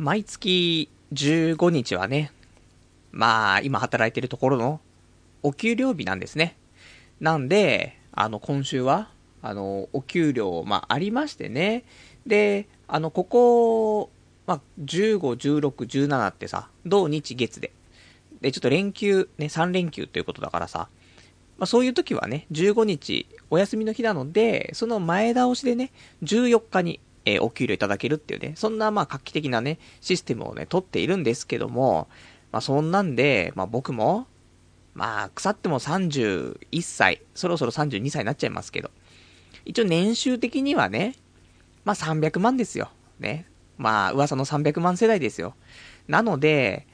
毎月15日はね、まあ、今働いてるところのお給料日なんですね。なんで、あの、今週は、あの、お給料、まあ、ありましてね。で、あの、ここ、まあ、15、16、17ってさ、土日月で。で、ちょっと連休、ね、3連休ということだからさ、まあ、そういう時はね、15日お休みの日なので、その前倒しでね、14日に、えー、お給料いただけるっていうね、そんなまあ画期的なね、システムをね、取っているんですけども、まあそんなんで、まあ僕も、まあ腐っても31歳、そろそろ32歳になっちゃいますけど、一応年収的にはね、まあ300万ですよ。ね。まあ噂の300万世代ですよ。なので、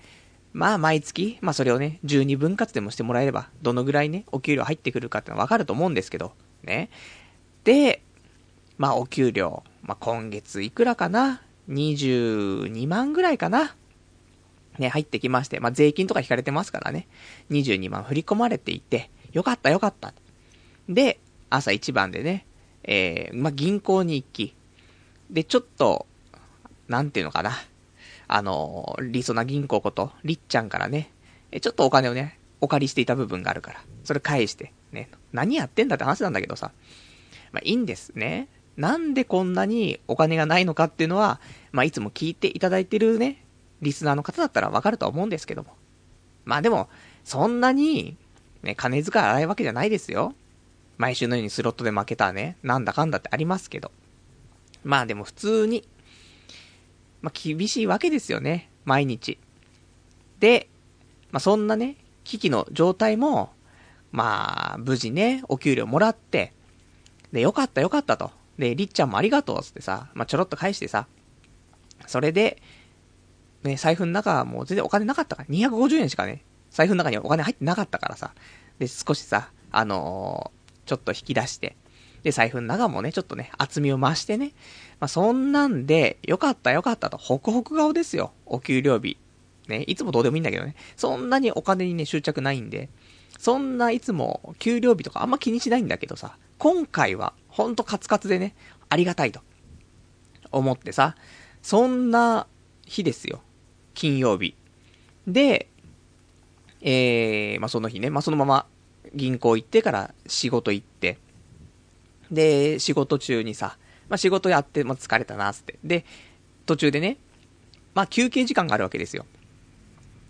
まあ、毎月、まあ、それをね、12分割でもしてもらえれば、どのぐらいね、お給料入ってくるかってのはわかると思うんですけど、ね。で、まあ、お給料、まあ、今月いくらかな ?22 万ぐらいかな？ね、入ってきまして、まあ、税金とか引かれてますからね、22万振り込まれていて、よかったよかった。で、朝一番でね、えー、まあ、銀行に行き、で、ちょっと、なんていうのかな？あの、リソナ銀行こと、りっちゃんからね、えちょっとお金をね、お借りしていた部分があるから、それ返して、ね、何やってんだって話なんだけどさ、まあいいんですね。なんでこんなにお金がないのかっていうのは、まあいつも聞いていただいてるね、リスナーの方だったらわかると思うんですけども。まあでも、そんなに、ね、金遣い荒いわけじゃないですよ。毎週のようにスロットで負けたね、なんだかんだってありますけど。まあでも普通に、まあ、厳しいわけですよね。毎日。で、まあ、そんなね、危機の状態も、まあ、無事ね、お給料もらって、で、よかったよかったと。で、りっちゃんもありがとうっつってさ、まあ、ちょろっと返してさ、それで、ね、財布の中はもう全然お金なかったから、250円しかね、財布の中にはお金入ってなかったからさ、で、少しさ、あのー、ちょっと引き出して、で、財布の中もね、ちょっとね、厚みを増してね、まあ、そんなんで、よかったよかったと、ホクホク顔ですよ。お給料日。ね、いつもどうでもいいんだけどね。そんなにお金にね、執着ないんで。そんないつも給料日とかあんま気にしないんだけどさ、今回はほんとカツカツでね、ありがたいと思ってさ、そんな日ですよ。金曜日。で、えー、まあ、その日ね、まあ、そのまま銀行行ってから仕事行って、で、仕事中にさ、まあ、仕事やって、まあ、疲れたな、つって。で、途中でね、まあ、休憩時間があるわけですよ。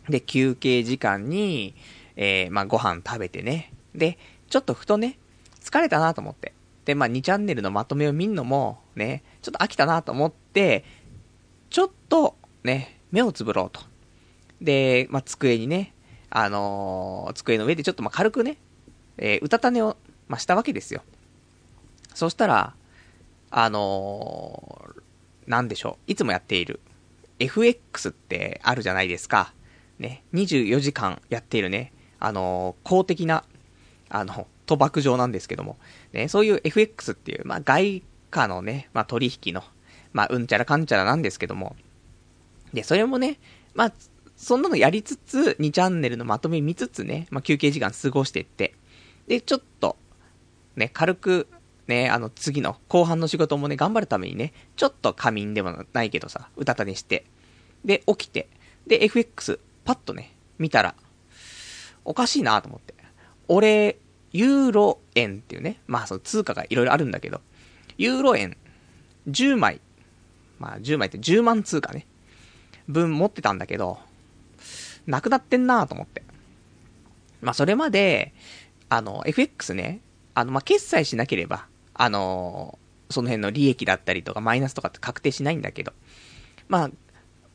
で、休憩時間に、えー、まあ、ご飯食べてね。で、ちょっとふとね、疲れたなと思って。で、まあ、2チャンネルのまとめを見んのも、ね、ちょっと飽きたなと思って、ちょっと、ね、目をつぶろうと。で、まあ、机にね、あのー、机の上でちょっとま、軽くね、えー、うたた寝を、まあ、したわけですよ。そしたら、あのー、なんでしょう。いつもやっている FX ってあるじゃないですか。ね。24時間やっているね。あのー、公的な、あの、賭博場なんですけども。ね。そういう FX っていう、まあ、外貨のね、まあ、取引の、まあ、うんちゃらかんちゃらなんですけども。で、それもね、まあ、そんなのやりつつ、2チャンネルのまとめ見つつね、まあ、休憩時間過ごしてって。で、ちょっと、ね、軽くね、あの、次の後半の仕事もね、頑張るためにね、ちょっと仮眠でもないけどさ、うたた寝して、で、起きて、で、FX、パッとね、見たら、おかしいなと思って。俺、ユーロ円っていうね、まあその通貨がいろいろあるんだけど、ユーロ円、10枚、まあ10枚って10万通貨ね、分持ってたんだけど、なくなってんなと思って。まあそれまで、あの、FX ね、あの、まあ決済しなければ、あのー、その辺の利益だったりとかマイナスとかって確定しないんだけど、まあ、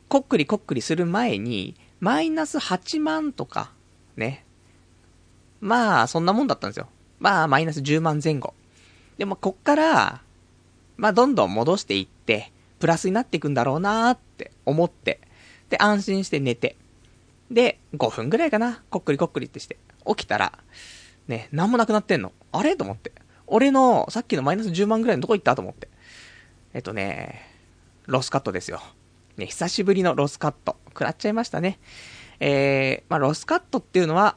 こっくりこっくりする前に、マイナス8万とか、ね。まあ、そんなもんだったんですよ。まあ、マイナス10万前後。でも、こっから、まあ、どんどん戻していって、プラスになっていくんだろうなーって思って、で、安心して寝て。で、5分ぐらいかな。こっくりこっくりってして。起きたら、ね、なんもなくなってんの。あれ？と思って。俺の、さっきのマイナス10万ぐらいのどこ行ったと思って。えっとね、ロスカットですよ。ね、久しぶりのロスカット。食らっちゃいましたね。えー、まあ、ロスカットっていうのは、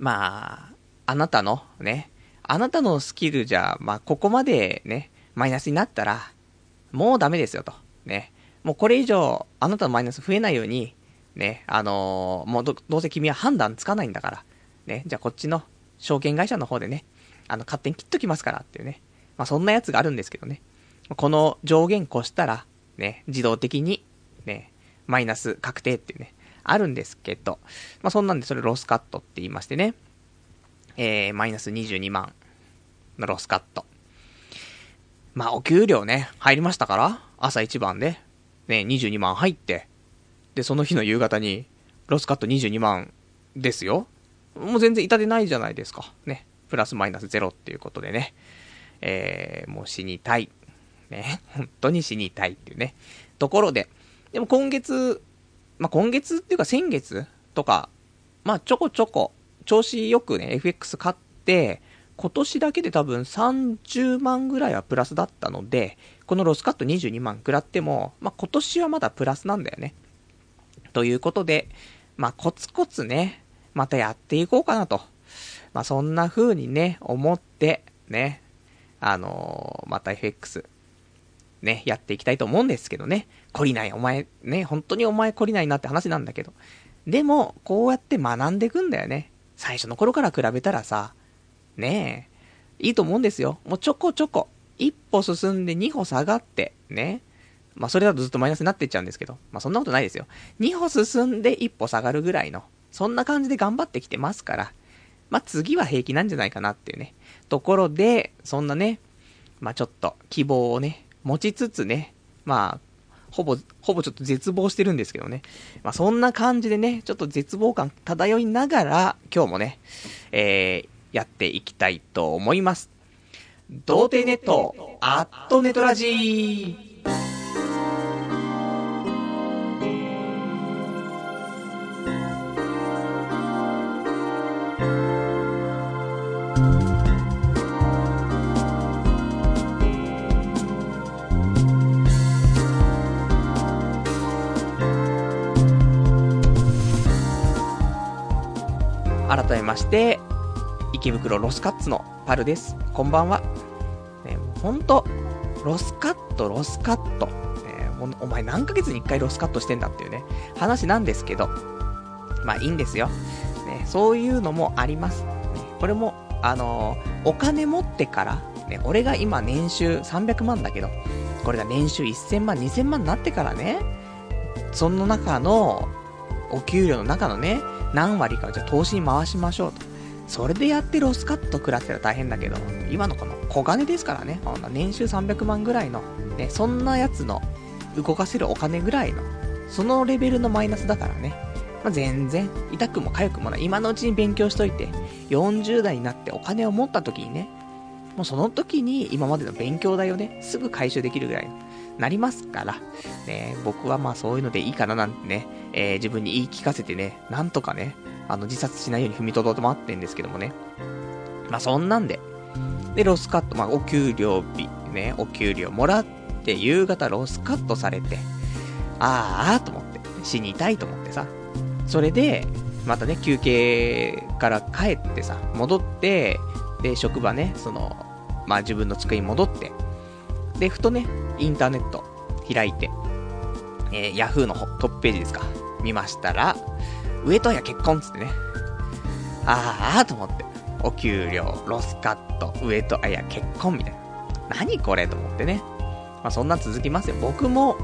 まあ、あなたのね、あなたのスキルじゃ、まあ、ここまでね、マイナスになったら、もうダメですよと。ね。もうこれ以上、あなたのマイナス増えないように、ね、あのー、もうど、どうせ君は判断つかないんだから、ね、じゃあこっちの証券会社の方でね、あの、勝手に切っときますからっていうね。まあそんなやつがあるんですけどね。この上限越したら、ね、自動的に、ね、マイナス確定っていうね、あるんですけど、まあそんなんでそれロスカットって言いましてね、えー、マイナス22万のロスカット。まあお給料ね、入りましたから、朝一番で、ね、22万入って、で、その日の夕方に、ロスカット22万ですよ。もう全然痛手ないじゃないですか。ね。プラスマイナスゼロっていうことでね。えー、もう死にたい。ね。本当に死にたいっていうね。ところで、でも今月、まあ、今月っていうか先月とか、まあ、ちょこちょこ、調子よくね、FX 買って、今年だけで多分30万ぐらいはプラスだったので、このロスカット22万食らっても、まあ、今年はまだプラスなんだよね。ということで、まあ、コツコツね、またやっていこうかなと。まあ、そんな風にね、思って、ね、あのー、また FX、ね、やっていきたいと思うんですけどね。懲りない、お前、ね、本当にお前懲りないなって話なんだけど。でも、こうやって学んでいくんだよね。最初の頃から比べたらさ、ねえ、いいと思うんですよ。もうちょこちょこ、一歩進んで二歩下がって、ね。まあそれだとずっとマイナスになってっちゃうんですけど、まあそんなことないですよ。二歩進んで一歩下がるぐらいの、そんな感じで頑張ってきてますから、まあ次は平気なんじゃないかなっていうね、ところで、そんなね、まあちょっと希望をね、持ちつつね、まあ、ほぼ、ほぼちょっと絶望してるんですけどね。まあそんな感じでね、ちょっと絶望感漂いながら、今日もね、えー、やっていきたいと思います。童貞ネット、アットネトラジー。改めまして、池袋ロスカッツのパルです。こんばんは。ね、ほんと、ロスカット、ロスカット。ね、お前何ヶ月に1回ロスカットしてんだっていうね、話なんですけど、まあいいんですよ。ね、そういうのもあります。ね、これも、あのー、お金持ってから、ね、俺が今年収300万だけど、これが年収1000万、2000万になってからね、その中の、お給料の中のね、何割かをじゃあ投資に回しましょうと。それでやってロスカット食らってたら大変だけど、今のこの小金ですからね、年収300万ぐらいの、ね、そんなやつの動かせるお金ぐらいの、そのレベルのマイナスだからね、まあ、全然痛くも痒くもない。今のうちに勉強しといて、40代になってお金を持った時にね、もうその時に今までの勉強代をね、すぐ回収できるぐらいの、なりますから、ね、僕はまあそういうのでいいかななんてね、えー、自分に言い聞かせてね、なんとかね、あの、自殺しないように踏みとどまってんですけどもね。まあ、そんなんで。で、ロスカット、まあ、お給料日、ね、お給料もらって、夕方ロスカットされて、あーあーと思って、死にたいと思ってさ。それで、またね、休憩から帰ってさ、戻って、で、職場ね、その、まあ自分の机に戻って、で、ふとね、インターネット開いて、えー、ヤフーのトップページですか、見ましたら、上戸彩結婚っつってね。ああと思って。お給料、ロスカット、上戸彩結婚みたいな。何これと思ってね。まあそんな続きますよ。僕も、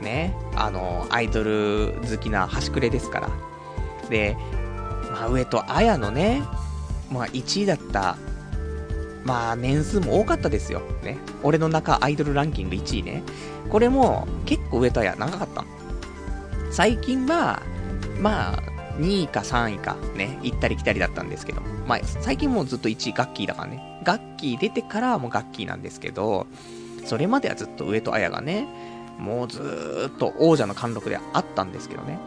ね、あの、アイドル好きな端くれですから。で、まあ上戸彩のね、まあ1位だった、まあ年数も多かったですよ。ね。俺の中アイドルランキング1位ね。これも結構上戸彩長かったの。最近は、まあ、2位か3位かね、行ったり来たりだったんですけど、まあ、最近もうずっと1位ガッキーだからね、ガッキー出てからもうガッキーなんですけど、それまではずっと上戸彩がね、もうずーっと王者の貫禄であったんですけどね。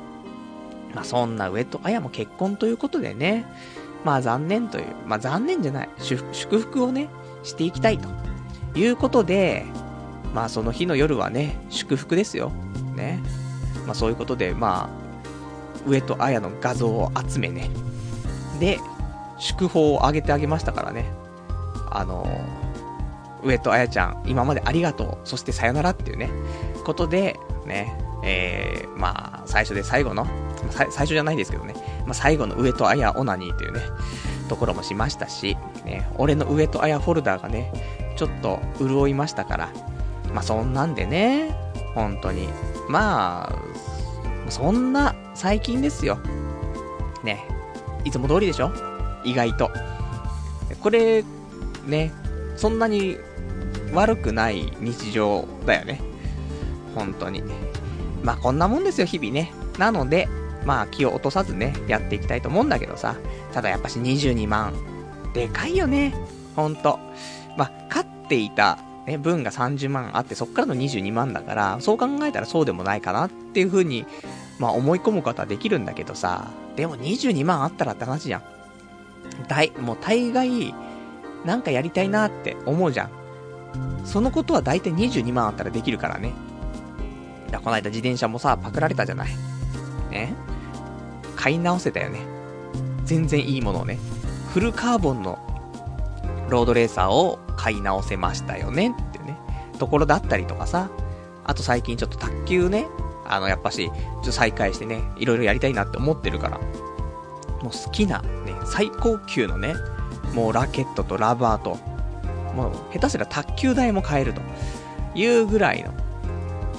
まあそんな上戸彩も結婚ということでね、まあ残念という、まあ残念じゃない、祝福をね、していきたいということで、まあその日の夜はね、祝福ですよ。ね。まあそういうことで、まあ、上戸彩の画像を集めね。で、祝報をあげてあげましたからね。あの上戸彩ちゃん、今までありがとう、そしてさよならっていうね、ことで、ね、えー、まあ、最初で最後の、最初じゃないですけどね、まあ、最後の上戸彩オナニーというね、ところもしましたし、ね、俺の上戸彩フォルダーがね、ちょっと潤いましたから、まあ、そんなんでね、本当に。まあ、そんな最近ですよ。ね、いつも通りでしょ？意外と。これ、ね、そんなに悪くない日常だよね。本当に。まあこんなもんですよ、日々ね。なので、まあ気を落とさずね、やっていきたいと思うんだけどさ。ただやっぱし22万。でかいよね。ほんと。まあ、勝っていた、ね、分が30万あって、そっからの22万だから、そう考えたらそうでもないかなっていう風に、まあ思い込むことはできるんだけどさ。でも22万あったらって話じゃん。大、もう大概、なんかやりたいなって思うじゃん。そのことは大体22万あったらできるからね。いや、この間自転車もさ、パクられたじゃない。ね。買い直せたよね。全然いいものをね。フルカーボンのロードレーサーを買い直せましたよねってね。ところだったりとかさ。あと最近ちょっと卓球ね。あの、やっぱし、ちょっと再開してね、いろいろやりたいなって思ってるから。もう好きな、ね、最高級のね、もうラケットとラバーと、もう下手すら卓球台も買えるというぐらいの、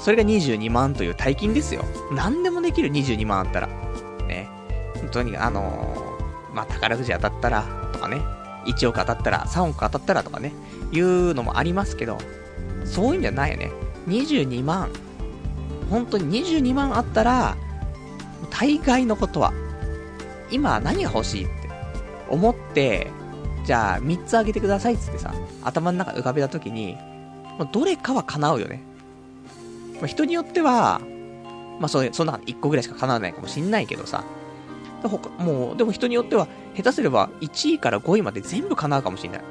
それが22万という大金ですよ。何でもできる22万あったら。ね。本当に、あのー、まあ、宝くじ当たったら、とかね。1億当たったら、3億当たったらとかね。いうのもありますけど、そういうんじゃないよね。22万。本当に22万あったら、大概のことは、今何が欲しいって思って、じゃあ3つあげてくださいっつってさ、頭の中浮かべた時に、どれかは叶うよね。まあ、人によっては、まあそそんな1個ぐらいしか叶わないかもしんないけどさ、もう、でも人によっては、下手すれば1位から5位まで全部叶うかもしんない。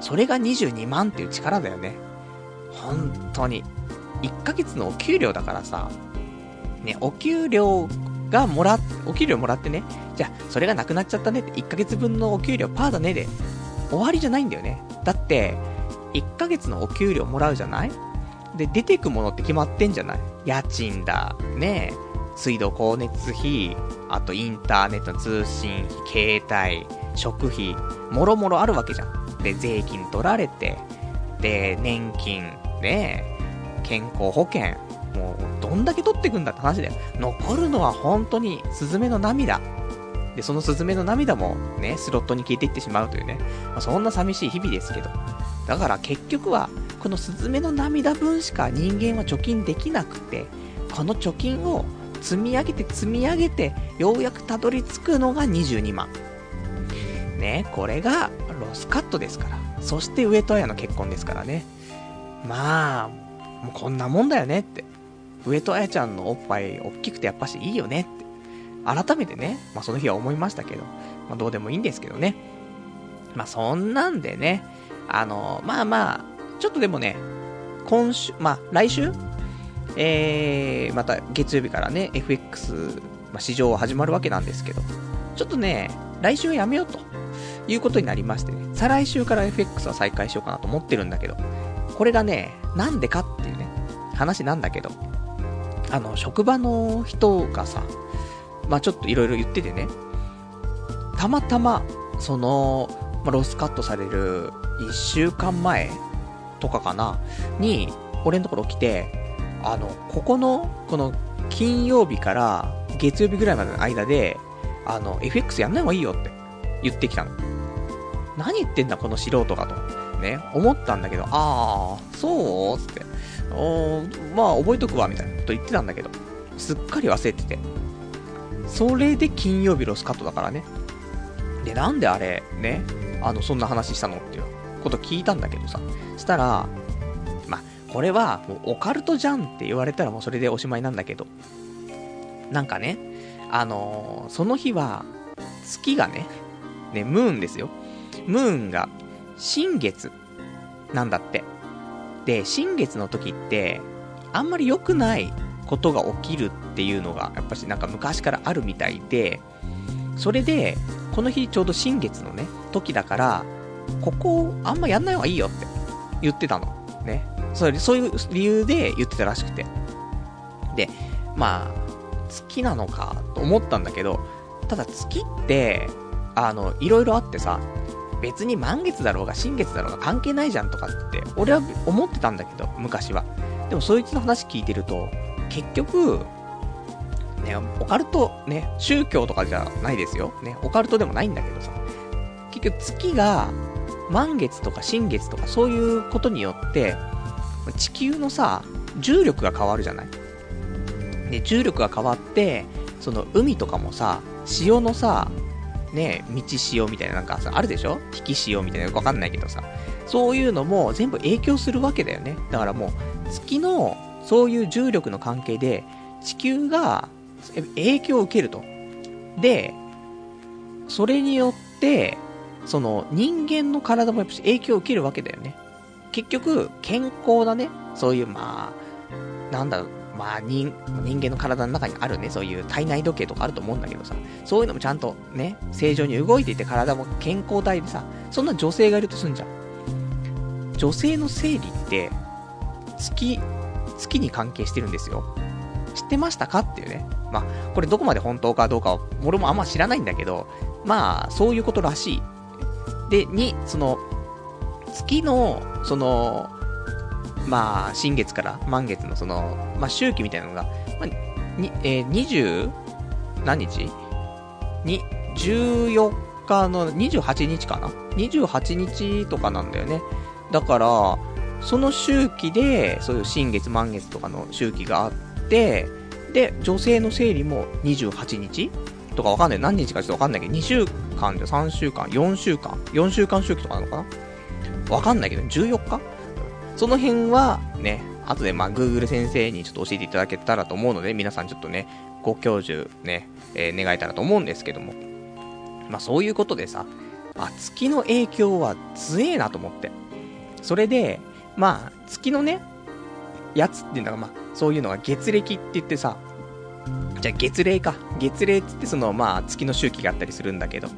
それが22万っていう力だよね。本当に。1ヶ月のお給料だからさ、ね、お給料がもら、お給料もらってね、じゃあ、それがなくなっちゃったねって、1ヶ月分のお給料パーだねで、終わりじゃないんだよね。だって、1ヶ月のお給料もらうじゃないで、出てくものって決まってんじゃない？家賃だ、ね水道光熱費、あとインターネット通信費、携帯、食費、もろもろあるわけじゃん。で、税金取られて、で、年金、ね健康保険、もう、どんだけ取ってくんだって話だよ。残るのは本当に、スズメの涙。で、そのスズメの涙もね、スロットに消えていってしまうというね、まあ、そんな寂しい日々ですけど。だから結局は、このスズメの涙分しか人間は貯金できなくて、この貯金を積み上げて積み上げて、ようやくたどり着くのが22万。ね、これがロスカットですから。そして上戸彩の結婚ですからね。まあ、もうこんなもんだよねって。上戸彩ちゃんのおっぱい大きくてやっぱしいいよねって。改めてね、まあその日は思いましたけど、まあどうでもいいんですけどね。まあそんなんでね、あの、まあまあ、ちょっとでもね、今週、まあ来週？えー、また月曜日からね、FX、まあ、市場は始まるわけなんですけど、ちょっとね、来週はやめようということになりましてね、再来週から FX は再開しようかなと思ってるんだけど、これがね、なんでかっていうね、話なんだけど、あの、職場の人がさ、まあちょっといろいろ言っててね、たまたま、その、まあ、ロスカットされる1週間前とかかな、に、俺のところ来て、あの、ここの、この、金曜日から月曜日ぐらいまでの間で、あの、FX やんない方がいいよって言ってきたの。何言ってんだ、この素人がと。ね、思ったんだけど、あー、そう？つって、おまあ、覚えとくわ、みたいなこと言ってたんだけど、すっかり忘れてて。それで金曜日ロスカットだからね。で、なんであれ、ね、あの、そんな話したの？っこと聞いたんだけどさ。したら、まあ、これは、もうオカルトじゃんって言われたらもうそれでおしまいなんだけど。なんかね、あのー、その日は、月がね、ね、ムーンですよ。ムーンが、新月、なんだって。で、新月の時って、あんまり良くないことが起きるっていうのが、やっぱしなんか昔からあるみたいで、それで、この日ちょうど新月のね、時だから、ここ、あんまやんない方がいいよって言ってたの。ね。そ、そういう理由で言ってたらしくて。で、まあ、月なのかと思ったんだけど、ただ月って、あの、いろいろあってさ、別に満月だろうが新月だろうが関係ないじゃんとかって、俺は思ってたんだけど、昔は。でもそいつの話聞いてると、結局、ね、オカルト、ね、宗教とかじゃないですよ。ね、オカルトでもないんだけどさ、結局月が満月とか新月とかそういうことによって、地球のさ、重力が変わるじゃない？で、重力が変わって、その海とかもさ、潮のさ、ね、道潮みたいななんかさ、あるでしょ？引き潮みたいなよくわかんないけどさ、そういうのも全部影響するわけだよね。だからもう、月のそういう重力の関係で、地球が影響を受けると。で、それによって、その人間の体もやっぱ影響を受けるわけだよね。結局、健康なね、そういうまあ、なんだろう、まあ人、人間の体の中にあるね、そういう体内時計とかあると思うんだけどさ、そういうのもちゃんとね、正常に動いていて体も健康体でさ、そんな女性がいるとすんじゃん。女性の生理って、月、月に関係してるんですよ。知ってましたかっていうね。まあ、これどこまで本当かどうかは、俺もあんま知らないんだけど、まあ、そういうことらしい。で、に、その、月の、その、まあ、新月から満月のその、まあ、周期みたいなのが、まあ、に、えー、20何日？に、14日の28日かな ?28 日とかなんだよね。だから、その周期で、そういう新月満月とかの周期があって、で、女性の生理も28日とかわかんない。何日かちょっとわかんないけど、2週間で3週間、4週間、4週間周期とかなのかな？わかんないけど、14日？その辺はね、後でまあ Google 先生にちょっと教えていただけたらと思うので、皆さんちょっとね、ご教授ね、えー、願えたらと思うんですけども。まあそういうことでさ、あ、月の影響は強えなと思って。それで、まあ、月のね、やつっていうのが、まあ、そういうのが月暦って言ってさ、じゃあ月齢か。月齢ってってその、まあ、月の周期があったりするんだけど。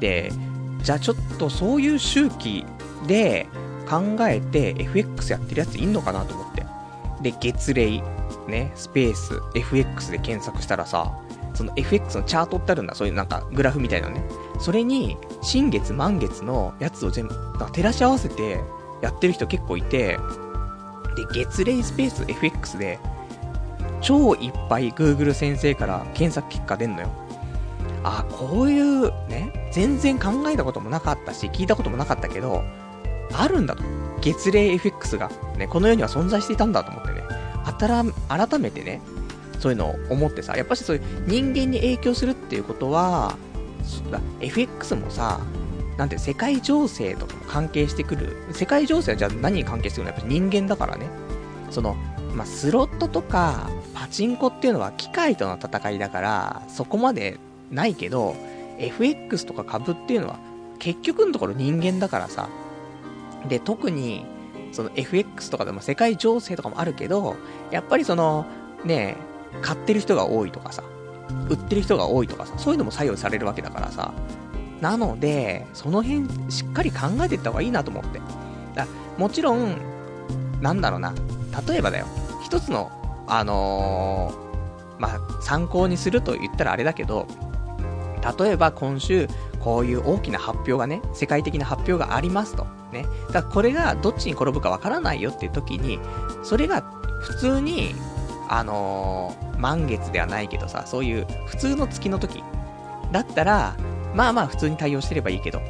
で、じゃあちょっとそういう周期で考えて FX やってるやついんのかなと思って。で、月齢、ね、スペース、FX で検索したらさ、その FX のチャートってあるんだ。そういうなんかグラフみたいなね。それに、新月満月のやつを全部、照らし合わせてやってる人結構いて、で、月齢スペース FX で、超いっぱい Google 先生から検索結果出んのよ。あ、こういうね、全然考えたこともなかったし、聞いたこともなかったけど、あるんだと。月齢 FX が、ね、この世には存在していたんだと思ってね、あたら、改めてね、そういうのを思ってさ、やっぱしそういう人間に影響するっていうことは、FX もさ、なんて世界情勢とかも関係してくる。世界情勢はじゃあ何に関係してくるの？やっぱり人間だからね。その、まあ、スロットとか、パチンコっていうのは機械との戦いだから、そこまでないけど、FX とか株っていうのは、結局のところ人間だからさ。で、特に、その FX とかでも世界情勢とかもあるけど、やっぱりその、ね買ってる人が多いとかさ、売ってる人が多いとかさ、そういうのも作用されるわけだからさ。なので、その辺しっかり考えていった方がいいなと思って。だもちろん、なんだろうな、例えばだよ、一つの、あのー、まあ、参考にすると言ったらあれだけど、例えば今週、こういう大きな発表がね、世界的な発表がありますと。ね。だからこれがどっちに転ぶかわからないよっていう時に、それが普通に、あのー、満月ではないけどさ、そういう普通の月の時だったら、まあまあ普通に対応してればいいけど、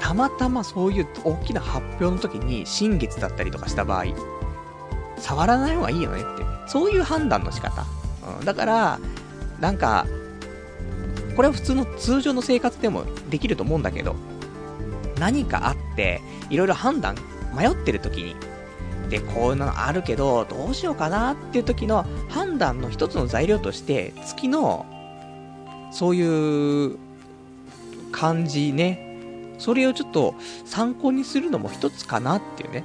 たまたまそういう大きな発表の時に新月だったりとかした場合、触らない方がいいよねって。そういう判断の仕方。うん、だから、なんか、これは普通の通常の生活でもできると思うんだけど、何かあって、いろいろ判断、迷ってる時に、で、こういうのあるけど、どうしようかなっていう時の判断の一つの材料として、月の、そういう感じね。それをちょっと参考にするのも一つかなっていうね。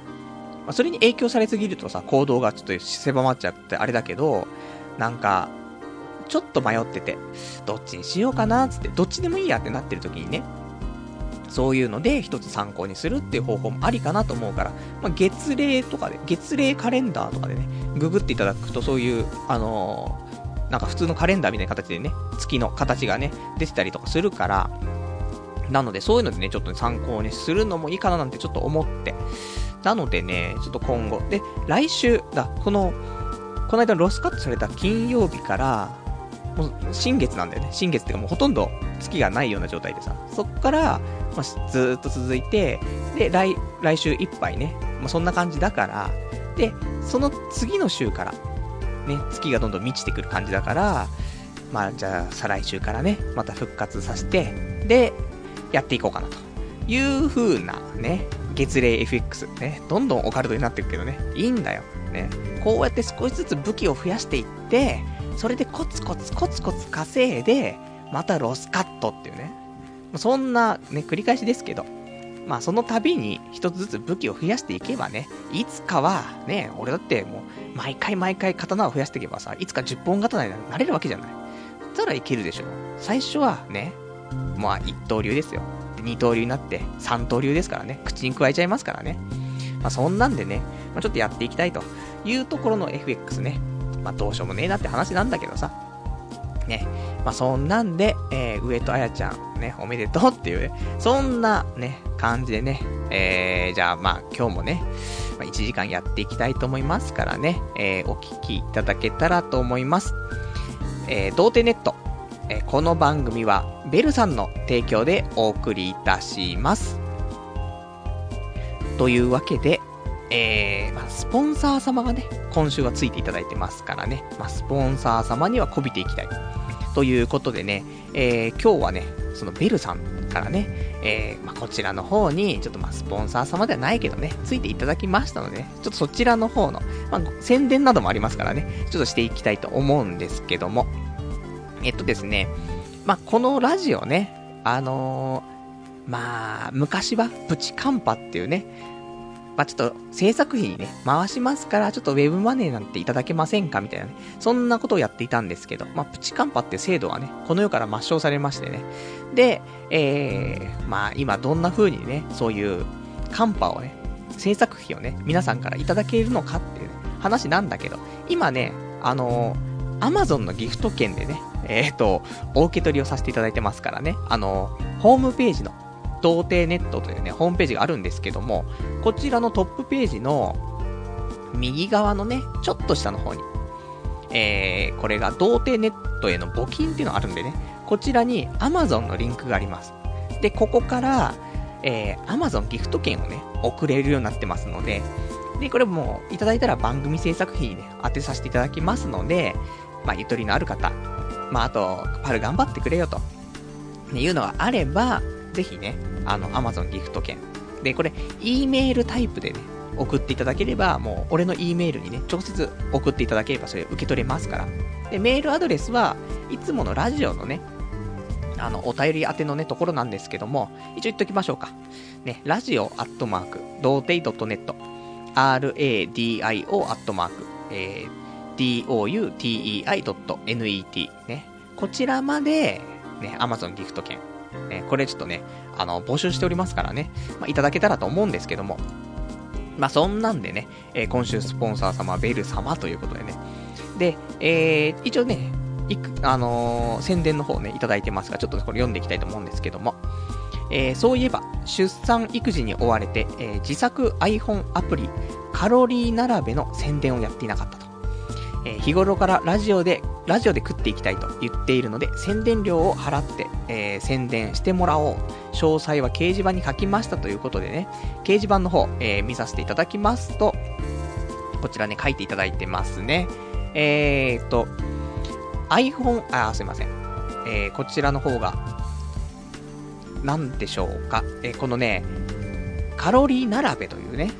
まあ、それに影響されすぎるとさ、行動がちょっと狭まっちゃってあれだけど、なんか、ちょっと迷ってて、どっちにしようかなつって、どっちでもいいやってなってる時にね、そういうので一つ参考にするっていう方法もありかなと思うから、まあ、月齢とかで、月齢カレンダーとかでね、ググっていただくとそういう、あのー、なんか普通のカレンダーみたいな形でね、月の形がね、出てたりとかするから、なのでそういうのでね、ちょっと、参考にするのもいいかななんてちょっと思って。なのでね、ちょっと今後。で、来週、だ、この、この間ロスカットされた金曜日から、もう新月なんだよね。新月っていうかもうほとんど月がないような状態でさ。そっから、まあ、ずっと続いて、で、来、来週いっぱいね。まあ、そんな感じだから、で、その次の週から、ね、月がどんどん満ちてくる感じだから、まあ、じゃあ、再来週からね、また復活させて、で、やっていこうかなという風なね、月齢 FX ね、どんどんオカルトになっていくけどね、いいんだよ。ね、こうやって少しずつ武器を増やしていって、それでコツコツコツコツ稼いで、またロスカットっていうね。そんなね、繰り返しですけど、まあその度に一つずつ武器を増やしていけばね、いつかはね、俺だってもう毎回毎回刀を増やしていけばさ、いつか10本刀になれるわけじゃない。だったらいけるでしょ。最初はね、まあ一刀流ですよ。二刀流になって三刀流ですからね、口に加えちゃいますからね。まあそんなんでね、まあ、ちょっとやっていきたいというところの FX ね。まあどうしようもねえなって話なんだけどさ。ね。まあそんなんで、えー、上戸彩ちゃんね、おめでとうっていうね、そんなね、感じでね、えー、じゃあまあ今日もね、まあ、1時間やっていきたいと思いますからね、えー、お聞きいただけたらと思います。えー、童貞ネット。え、この番組は、ベルさんの提供でお送りいたします。というわけで、えー、まあ、スポンサー様がね、今週はついていただいてますからね、まあ、スポンサー様にはこびていきたい。ということでね、えー、今日はね、そのベルさんからね、えー、まあ、こちらの方に、ちょっとまあ、スポンサー様ではないけどね、ついていただきましたので、ね、ちょっとそちらの方の、ま、宣伝などもありますからね、ちょっとしていきたいと思うんですけども、えっとですね、まあ、このラジオね、あのー、まあ、昔はプチカンパっていうね、まあ、ちょっと制作費にね、回しますから、ちょっとウェブマネーなんていただけませんかみたいなね。そんなことをやっていたんですけど、まあ、プチカンパっていう制度はね、この世から抹消されましてね。で、えー、まあ、今どんな風にね、そういうカンパをね、制作費をね、皆さんからいただけるのかっていう、ね、話なんだけど、今ね、あのー、アマゾンのギフト券でね、えっ、ー、と、お受け取りをさせていただいてますからね、あの、ホームページの童貞ネットというね、ホームページがあるんですけども、こちらのトップページの右側のね、ちょっと下の方に、えー、これが童貞ネットへの募金っていうのがあるんでね、こちらに Amazon のリンクがあります。で、ここから、えー、Amazon ギフト券をね、送れるようになってますので、で、これもいただいたら番組制作費にね、当てさせていただきますので、まあ、ゆとりのある方、まあ、あと、パル頑張ってくれよと、ね、いうのがあれば、ぜひね、あの、Amazon ギフト券。で、これ、E メールタイプでね、送っていただければ、もう、俺の E メールにね、直接送っていただければ、それ受け取れますから。で、メールアドレスはいつものラジオのね、あの、お便り宛てのね、ところなんですけども、一応言っときましょうか。ね、ラジオアットマーク、童貞 .net、radio アットマーク、えー、doutei.net ね。こちらまで、ね、Amazon ギフト券ね、これちょっとね、あの、募集しておりますからね、まあ、いただけたらと思うんですけども、まあ、そんなんでね、えー、今週スポンサー様、ベル様ということでね。で、えー、一応ね、いく、あのー、宣伝の方ね、いただいてますが、ちょっとこれ読んでいきたいと思うんですけども、えー、そういえば、出産育児に追われて、えー、自作 iPhone アプリ、カロリー並べの宣伝をやっていなかったと。え、日頃からラジオでラジオで食っていきたいと言っているので、宣伝料を払って、えー、宣伝してもらおう。詳細は掲示板に書きましたということでね、掲示板の方、えー、見させていただきますと、こちらね、書いていただいてますね。えーと、iPhone、あ、すいません。えー、こちらの方が、なんでしょうか。え、このね、カロリー並べというね、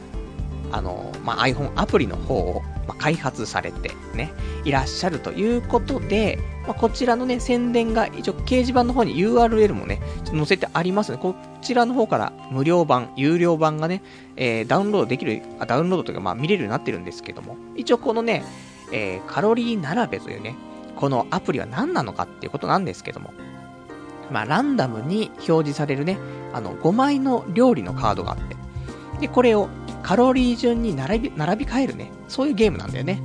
あの、まあ、iPhone アプリの方を、まあ、開発されてね、いらっしゃるということで、まあ、こちらのね、宣伝が一応掲示板の方に URL もね、ちょっと載せてありますので、こちらの方から無料版、有料版がね、えー、ダウンロードできる、あダウンロードというか、まあ見れるようになってるんですけども、一応このね、えー、カロリー並べというね、このアプリは何なのかっていうことなんですけども、まあ、ランダムに表示されるね、あの、5枚の料理のカードがあって、で、これをカロリー順に並び、並び替えるね、そういうゲームなんだよね。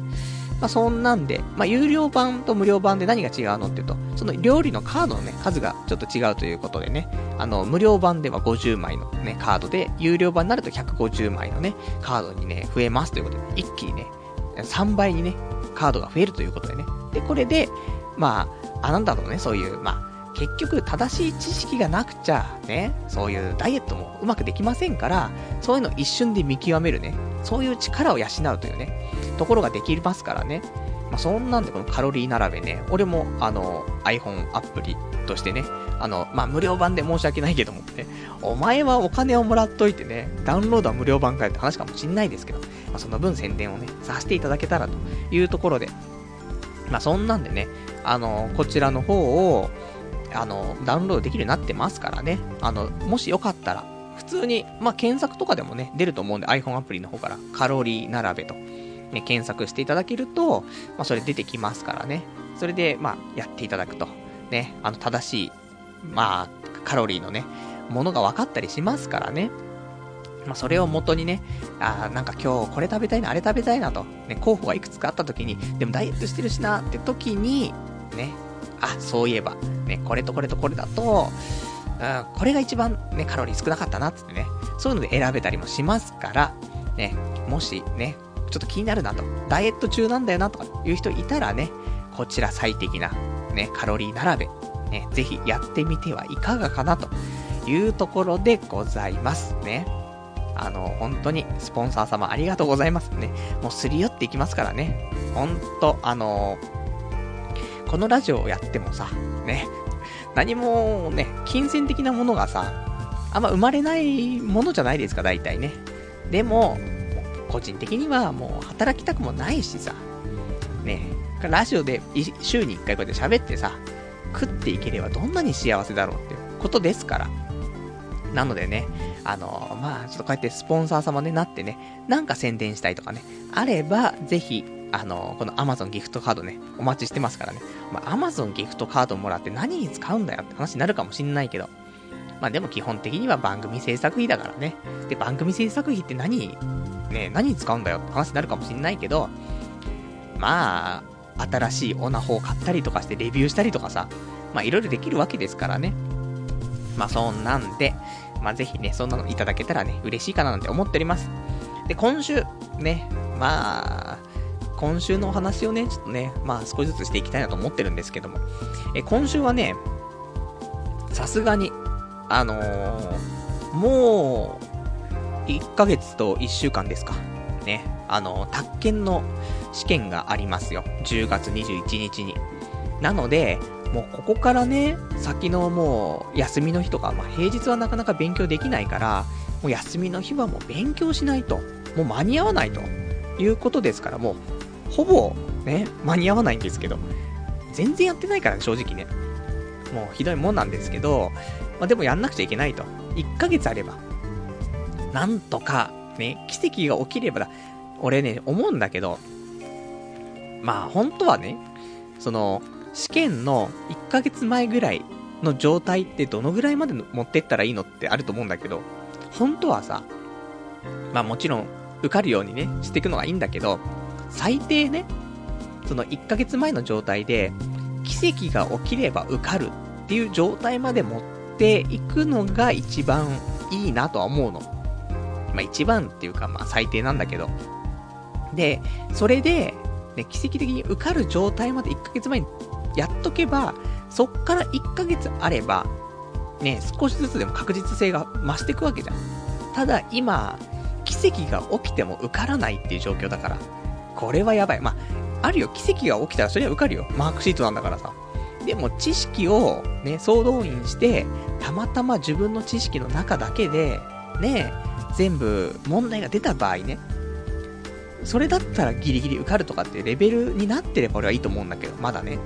まあ、そんなんで、まあ、有料版と無料版で何が違うのっていうと、その料理のカードのね、数がちょっと違うということでね、あの、無料版では50枚のね、カードで、有料版になると150枚のね、カードにね、増えますということで、一気にね、3倍にね、カードが増えるということでね。で、これで、まあ、あ、なんだろうね、そういう、まあ、結局正しい知識がなくちゃ、ね、そういうダイエットもうまくできませんから、そういうの一瞬で見極めるね、そういう力を養うというね、ところができますからね。まあ、そんなんでこのカロリー並べね、俺もあの iPhone アプリとしてね、あの、まあ、無料版で申し訳ないけどもね、お前はお金をもらっといてね、ダウンロードは無料版かよって話かもしんないですけど、まあ、その分宣伝をね、させていただけたらというところで、まあ、そんなんでね、あの、こちらの方を、あの、ダウンロードできるようになってますからね、あの、もしよかったら、普通に、まあ、検索とかでもね、出ると思うんで iPhone アプリの方から、カロリー並べと、ね、検索していただけると、まあ、それ出てきますからね。それで、まあ、やっていただくと。ね、あの、正しい、まあ、カロリーのね、ものが分かったりしますからね。まあ、それを元にね、あなんか今日これ食べたいな、あれ食べたいなと、ね、候補がいくつかあった時に、でもダイエットしてるしなって時に、ね、あ、そういえば、ね、これとこれとこれだと、うん、これが一番ね、カロリー少なかったなっつってね、そういうので選べたりもしますから、ね、もしね、ちょっと気になるなと、ダイエット中なんだよなとかいう人いたらね、こちら最適な、ね、カロリー並べ、ね、ぜひやってみてはいかがかなというところでございますね。あの、本当に、スポンサー様ありがとうございますね。もうすり寄っていきますからね。ほんと、あのこのラジオをやってもさ、ね、何もね、金銭的なものがさ、あんま生まれないものじゃないですか、大体ね。でも、個人的にはもう働きたくもないしさ、ね、ラジオで週に1回こうやって喋ってさ、食っていければどんなに幸せだろうってことですから。なのでね、あの、まあ、ちょっとこうやってスポンサー様になってね、なんか宣伝したいとかね、あれば、ぜひ、あの、この Amazon ギフトカードね、お待ちしてますからね。まあ、Amazon ギフトカードもらって何に使うんだよって話になるかもしんないけど。まあでも基本的には番組制作費だからね。で、番組制作費って何、ね、何に使うんだよって話になるかもしんないけど、まあ、新しいオナホを買ったりとかしてレビューしたりとかさ、まあいろいろできるわけですからね。まあそんなんで、まあぜひね、そんなのいただけたらね、嬉しいかななんて思っております。で、今週、ね、まあ、今週のお話をね、ちょっとね、まあ少しずつしていきたいなと思ってるんですけども、え、今週はね、さすがに、あのー、もう、1ヶ月と1週間ですか。ね、あのー、宅建の試験がありますよ。10月21日に。なので、もうここからね、先のもう休みの日とか、まあ平日はなかなか勉強できないから、もう休みの日はもう勉強しないと、もう間に合わないということですから、もうほぼね、間に合わないんですけど、全然やってないからね、正直ね。もうひどいもんなんですけど、まあでもやんなくちゃいけないと。1ヶ月あれば、なんとか、ね、奇跡が起きればだ。俺ね、思うんだけど、まあ本当はね、その、試験の1ヶ月前ぐらいの状態ってどのぐらいまで持ってったらいいのってあると思うんだけど、本当はさ、まあもちろん受かるようにね、していくのがいいんだけど、最低ね、その1ヶ月前の状態で、奇跡が起きれば受かるっていう状態まで持っていくのが一番いいなとは思うの。まあ一番っていうかまあ最低なんだけど。で、それで、ね、奇跡的に受かる状態まで1ヶ月前にやっとけば、そっから1ヶ月あれば、ね、少しずつでも確実性が増していくわけじゃん。ただ今、奇跡が起きても受からないっていう状況だから、これはやばい。まあ、あるよ、奇跡が起きたらそれは受かるよ。マークシートなんだからさ。でも知識をね、総動員して、たまたま自分の知識の中だけで、ね、全部問題が出た場合ね、それだったらギリギリ受かるとかってレベルになってれば俺はいいと思うんだけど、まだね。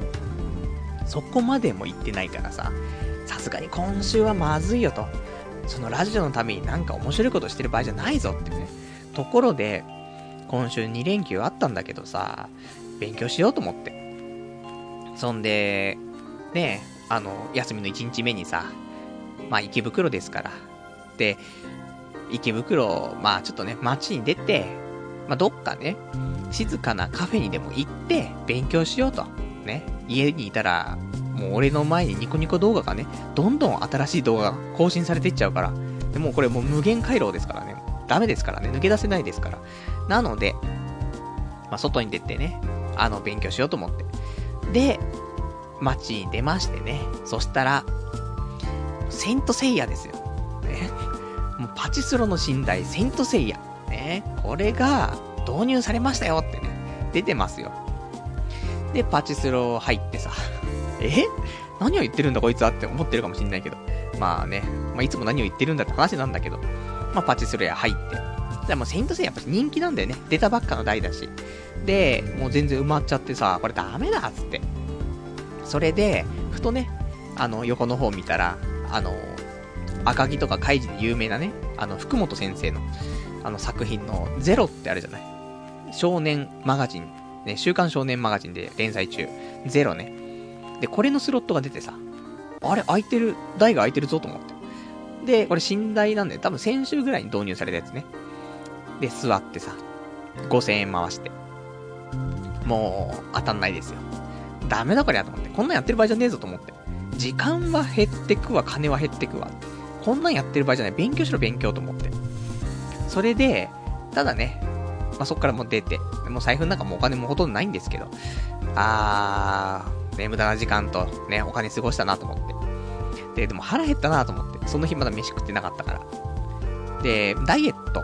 そこまでも行ってないからさ、さすがに今週はまずいよと。そのラジオのためになんか面白いことしてる場合じゃないぞってね。ところで、今週2連休あったんだけどさ、勉強しようと思って。そんで、ねあの、休みの1日目にさ、まあ池袋ですから。で、池袋、まあちょっとね、街に出て、まあどっかね、静かなカフェにでも行って勉強しようと。ね。家にいたら、もう俺の前にニコニコ動画がね、どんどん新しい動画が更新されていっちゃうから。でもうこれもう無限回廊ですからね。ダメですからね。抜け出せないですから。なので、まあ外に出てね、あの、勉強しようと思って。で、街に出ましてね。そしたら、セントセイヤですよ。ね。もうパチスロの寝台、セントセイヤ。ね。これが導入されましたよってね、出てますよ。で、パチスロ入ってさ、え？何を言ってるんだこいつはって思ってるかもしんないけど。まあね、まあいつも何を言ってるんだって話なんだけど、まあパチスロ屋入って。じゃあもうセイントセイやっぱ人気なんだよね。出たばっかの台だし。で、もう全然埋まっちゃってさ、これダメだっつって。それで、ふとね、あの、横の方見たら、あの、赤木とか怪事で有名なね、あの、福本先生の、あの作品のゼロってあるじゃない。少年マガジン、ね、週刊少年マガジンで連載中、ゼロね。で、これのスロットが出てさ、あれ、空いてる、台が空いてるぞと思って。で、これ寝台なんで、多分先週ぐらいに導入されたやつね。で、座ってさ、5000円回して。もう、当たんないですよ。ダメだこりゃと思って。こんなんやってる場合じゃねえぞと思って。時間は減ってくわ、金は減ってくわ。こんなんやってる場合じゃない。勉強しろ、勉強と思って。それで、ただね、まあ、そっからもう出て、もう財布の中もお金もほとんどないんですけど、あー、ね、無駄な時間とね、お金過ごしたなと思って。で、でも腹減ったなと思って。その日まだ飯食ってなかったから。で、ダイエット、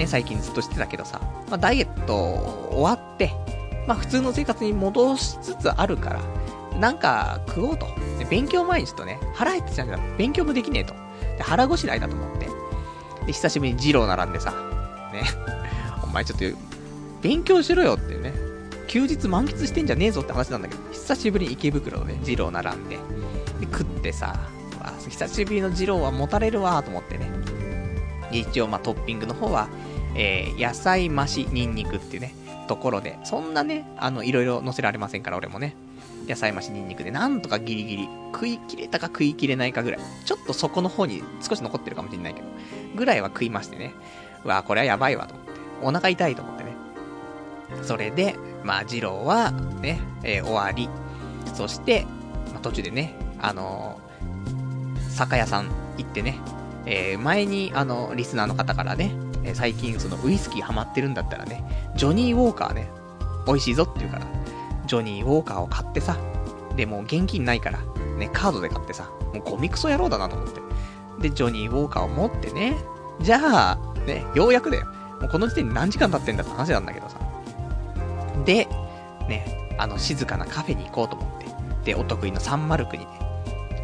ね、最近ずっとしてたけどさ、まあ、ダイエット終わって、まあ、普通の生活に戻しつつあるから、なんか食おうと。で勉強前にちょっとね、腹減ってたんだ勉強もできねえと。で、腹ごしらえだと思って。で、久しぶりに二郎並んでさ、ね、お前ちょっと、勉強しろよってね、休日満喫してんじゃねえぞって話なんだけど、久しぶりに池袋のね、二郎並んで、で、食ってさ、久しぶりの二郎は持たれるわと思ってね。一応、まあ、トッピングの方は、えー、野菜増しニンニクっていうね、ところで、そんなね、あの、いろいろ載せられませんから、俺もね。野菜増しニンニクで、なんとかギリギリ、食い切れたか食い切れないかぐらい。ちょっとそこの方に少し残ってるかもしれないけど、ぐらいは食いましてね。うわこれはやばいわと思って。お腹痛いと思ってね。それで、まあ、二郎は、ね、えー、終わり。そして、まあ、途中でね、あのー、酒屋さん行ってね、えー、前に、あの、リスナーの方からね、え最近そのウイスキーハマってるんだったらね、ジョニーウォーカーね、美味しいぞって言うから、ジョニーウォーカーを買ってさ、で、もう現金ないから、ね、カードで買ってさ、もうゴミクソ野郎だなと思って。で、ジョニーウォーカーを持ってね、じゃあ、ね、ようやくだよ。もうこの時点で何時間経ってんだって話なんだけどさ。で、ね、あの、静かなカフェに行こうと思って。で、お得意のサンマルクにね。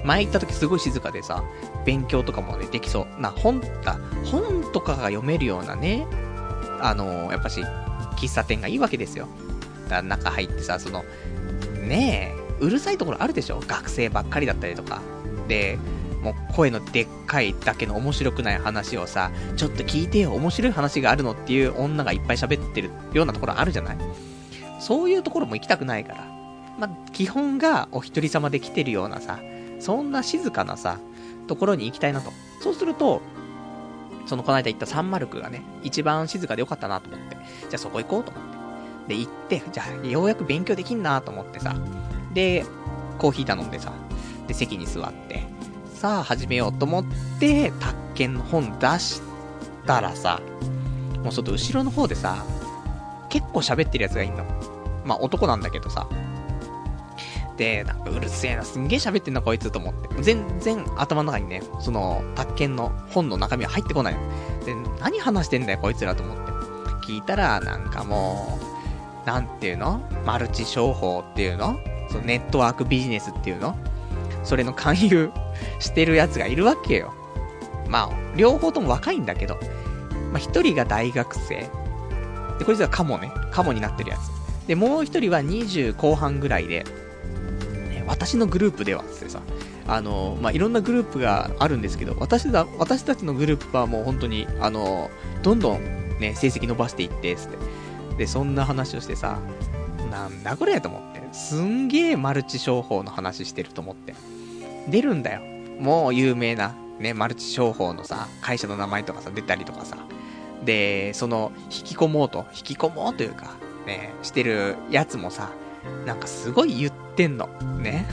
前行った時すごい静かでさ、勉強とかもね、できそう。な、本、だ、本とかが読めるようなね、あのー、やっぱし、喫茶店がいいわけですよ。だから中入ってさ、その、ねえ、うるさいところあるでしょ？学生ばっかりだったりとか。で、もう声のでっかいだけの面白くない話をさ、ちょっと聞いてよ、面白い話があるのっていう女がいっぱい喋ってるようなところあるじゃない？そういうところも行きたくないから。まあ、基本がお一人様で来てるようなさ、そんな静かなさ、ところに行きたいなと。そうすると、そのこの間行ったサンマルクがね、一番静かでよかったなと思って、じゃあそこ行こうと思って。で、行って、じゃあようやく勉強できんなと思ってさ、で、コーヒー頼んでさ、で、席に座って、さあ始めようと思って、宅建の本出したらさ、もうちょっと後ろの方でさ、結構喋ってるやつがいんの。まあ男なんだけどさ、なんかうるせえな、すんげえ喋ってんなこいつと思って。全然頭の中にね、その、宅建の本の中身は入ってこないの。で、何話してんだよこいつらと思って。聞いたら、なんかもう、なんていうの？マルチ商法っていうの？そのネットワークビジネスっていうの？それの勧誘してるやつがいるわけよ。まあ、両方とも若いんだけど、まあ一人が大学生。で、こいつはカモね。カモになってるやつ。で、もう一人は20後半ぐらいで、私のグループではってさ、あの、まあ、いろんなグループがあるんですけど、私だ、私たちのグループはもう本当に、あの、どんどんね、成績伸ばしていって、つって。で、そんな話をしてさ、なんだこれと思って。すんげえマルチ商法の話してると思って。出るんだよ。もう有名な、ね、マルチ商法のさ、会社の名前とかさ、出たりとかさ。で、その、引き込もうと、引き込もうというか、ね、してるやつもさ、なんかすごい言ってんの。ね。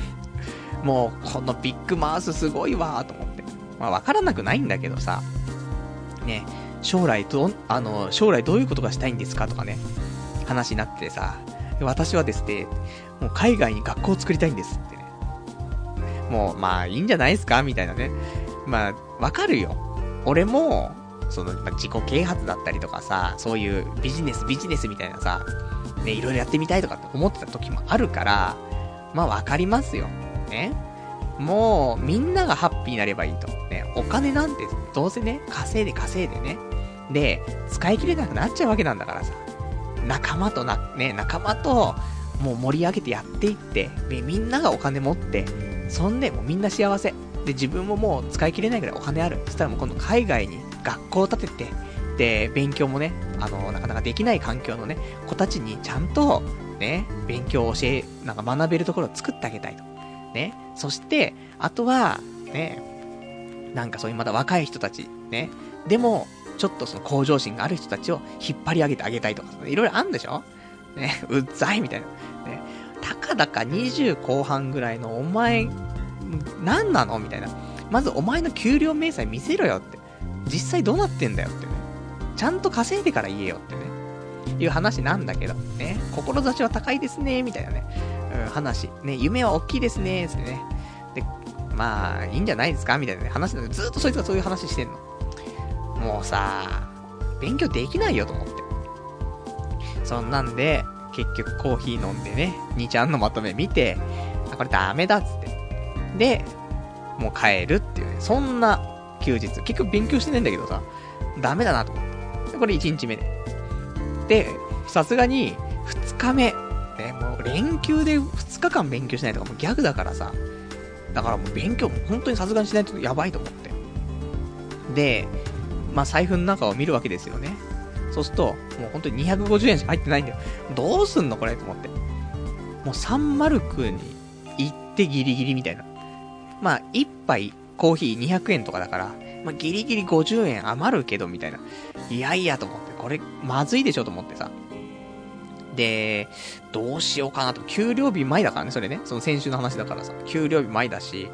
もう、このビッグマウスすごいわーと思って。まあ、わからなくないんだけどさ、ね、将来ど、あの、将来どういうことがしたいんですかとかね、話になってさ、私はですね、もう海外に学校を作りたいんですってね。もう、まあ、いいんじゃないですかみたいなね。まあ、わかるよ。俺も、その、まあ、自己啓発だったりとかさ、そういうビジネス、ビジネスみたいなさ、ね、いろいろやってみたいとかって思ってた時もあるから、まあわかりますよ。ね。もう、みんながハッピーになればいいと。ね、お金なんて、どうせね、稼いで稼いでね。で、使い切れなくなっちゃうわけなんだからさ。仲間とな、ね、仲間と、もう盛り上げてやっていって、で、みんながお金持って、そんで、もうみんな幸せ。で、自分ももう使い切れないぐらいお金ある。そしたらもう今度海外に学校を建てて、で、勉強もね、あの、なかなかできない環境のね、子たちにちゃんと、ね、勉強を教え、なんか学べるところを作ってあげたいと。ね。そして、あとは、ね、なんかそういうまだ若い人たち、ね。でも、ちょっとその向上心がある人たちを引っ張り上げてあげたいとか、いろいろあるんでしょ？ね、うっざいみたいな。ね。たかだか20後半ぐらいのお前、何なの？みたいな。まずお前の給料明細見せろよって。実際どうなってんだよって。ちゃんと稼いでから言えよってね。いう話なんだけど、ね。志は高いですね、みたいなね。うん、話。ね、夢は大きいですね、つってね。で、まあ、いいんじゃないですか？みたいなね、話なんで、ずっとそいつがそういう話してんの。もうさ、勉強できないよと思って。そんなんで、結局コーヒー飲んでね、2ちゃんのまとめ見て、あ、これダメだっつって。で、もう帰るっていうね、そんな休日。結局勉強してないんだけどさ、ダメだなと思って。これ1日目で。で、さすがに、2日目。ね、もう連休で2日間勉強しないとかもうギャグだからさ。だからもう勉強も本当にさすがにしないとやばいと思って。で、まあ財布の中を見るわけですよね。そうすると、もう本当に250円しか入ってないんだよ。どうすんのこれと思って。もうサンマルクに行ってギリギリみたいな。まあ、1杯コーヒー200円とかだから、まあ、ギリギリ50円余るけど、みたいな。いやいやと思って、これ、まずいでしょと思ってさ。で、どうしようかなと。給料日前だからね、それね。その先週の話だからさ。給料日前だし、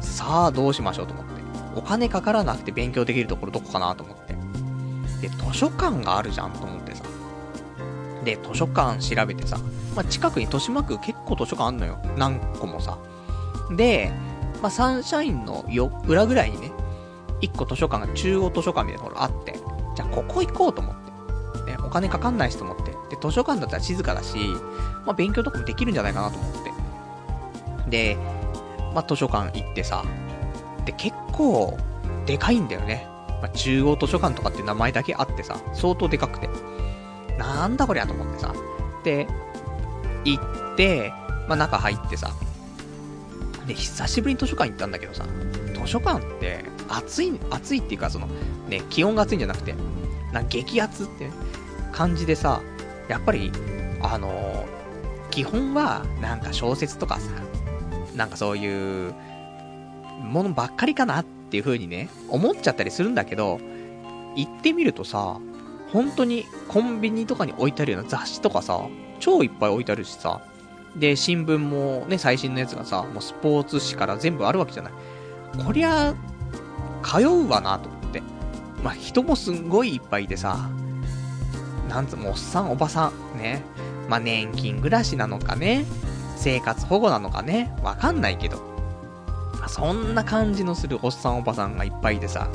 さあどうしましょうと思って。お金かからなくて勉強できるところどこかなと思って。で、図書館があるじゃんと思ってさ。で、図書館調べてさ。まあ、近くに豊島区結構図書館あんのよ。何個もさ。で、まあ、サンシャインのよ、裏ぐらいにね、一個図書館が中央図書館みたいなところあって、じゃあここ行こうと思って。ね、お金かかんないしと思って。で、図書館だったら静かだし、まあ、勉強とかもできるんじゃないかなと思って。で、まあ、図書館行ってさ、で、結構、でかいんだよね。まあ、中央図書館とかって名前だけあってさ、相当でかくて。なんだこりゃと思ってさ。で、行って、まあ、中入ってさ、で、久しぶりに図書館行ったんだけどさ、図書館って暑い、暑いっていうかその、ね、気温が暑いんじゃなくて、な激熱って、感じでさ、やっぱり、あのー、基本は、なんか小説とかさ、なんかそういう、ものばっかりかなっていう風にね、思っちゃったりするんだけど、行ってみるとさ、本当にコンビニとかに置いてあるような雑誌とかさ、超いっぱい置いてあるしさ、で、新聞もね、最新のやつがさ、もうスポーツ紙から全部あるわけじゃない。こりゃ、通うわなと思って。まあ、人もすんごいいっぱいいてさ、なんつうもおっさんおばさん、ね。まあ、年金暮らしなのかね、生活保護なのかね、わかんないけど。まあ、そんな感じのするおっさんおばさんがいっぱいいてさ、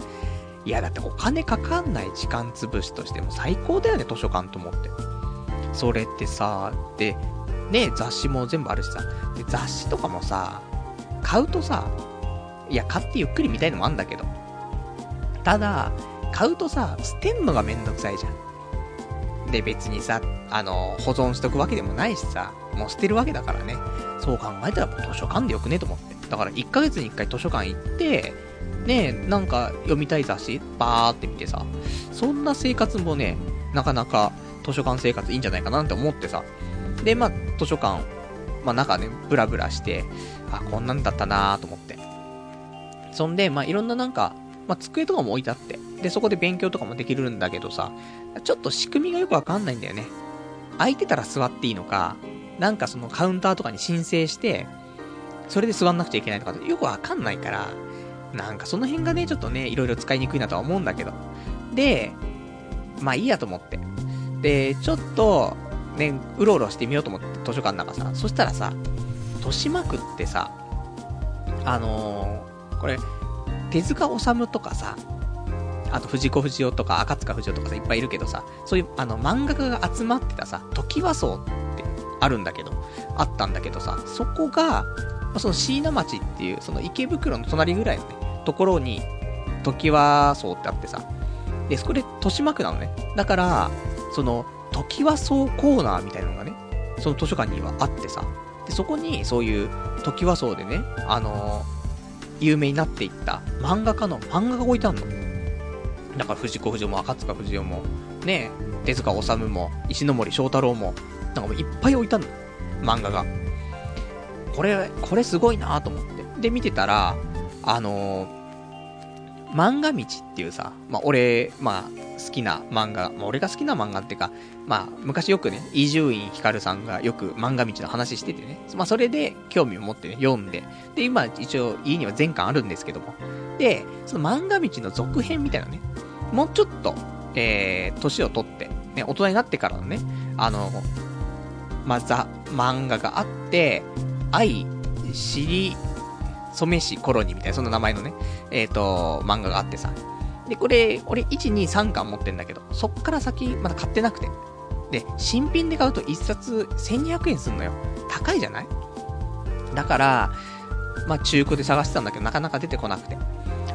いやだってお金かかんない時間潰しとしても最高だよね、図書館と思って。それってさ、で、ね、雑誌も全部あるしさ。で、雑誌とかもさ、買うとさ、いや、買ってゆっくり見たいのもあんだけど。ただ、買うとさ、捨てんのがめんどくさいじゃん。で、別にさ、あの、保存しとくわけでもないしさ、もう捨てるわけだからね。そう考えたら図書館でよくねと思って。だから1ヶ月に1回図書館行って、ねなんか読みたい雑誌、バーって見てさ、そんな生活もね、なかなか図書館生活いいんじゃないかなって思ってさ、で、まあ、図書館、まあ、中ね、ブラブラして、あ、こんなんだったなーと思って。そんで、まあ、いろんななんか、まあ、机とかも置いてあって、で、そこで勉強とかもできるんだけどさ、ちょっと仕組みがよくわかんないんだよね。空いてたら座っていいのか、なんかそのカウンターとかに申請して、それで座んなくちゃいけないとかよくわかんないから、なんかその辺がね、ちょっとね、いろいろ使いにくいなとは思うんだけど。で、まあいいやと思って。で、ちょっと、ね、うろうろしてみようと思って、図書館の中さ。そしたらさ、豊島区ってさ、あの、これ、手塚治虫とかさ、あと藤子不二雄とか赤塚不二夫とかさ、いっぱいいるけどさ、そういうあの漫画家が集まってたさ、時和荘ってあるんだけど、あったんだけどさ、そこが、その椎名町っていう、その池袋の隣ぐらいのね、ところに、時和荘ってあってさ、で、そこで豊島区なのね。だから、その、時和荘コーナーみたいなのがね、その図書館にはあってさ、で、そこにそういう時和荘でね、あのー、有名になっていった漫画家の漫画が置いてあるの。だから藤子不二雄も赤塚不二雄も、ね手塚治虫も、石森章太郎も、なんかもういっぱい置いたの。漫画が。これ、これすごいなと思って。で、見てたら、あのー、漫画道っていうさ、まあ、俺、まあ、好きな漫画、まあ、俺が好きな漫画っていうか、まあ、昔よくね、伊集院光さんがよく漫画道の話しててね、まあ、それで興味を持ってね、読んで、で、今、一応、家には全巻あるんですけども、で、その漫画道の続編みたいなね、もうちょっと、えー、年を取って、ね、大人になってからのね、あの、まザ、漫画があって、愛、知り、染めし頃にみたいな、そんな名前のね、えっ、ー、と、漫画があってさ。で、これ、俺、1、2、3巻持ってんだけど、そっから先、まだ買ってなくて。で、新品で買うと1冊1200円すんのよ。高いじゃない？だから、まあ、中古で探してたんだけど、なかなか出てこなくて。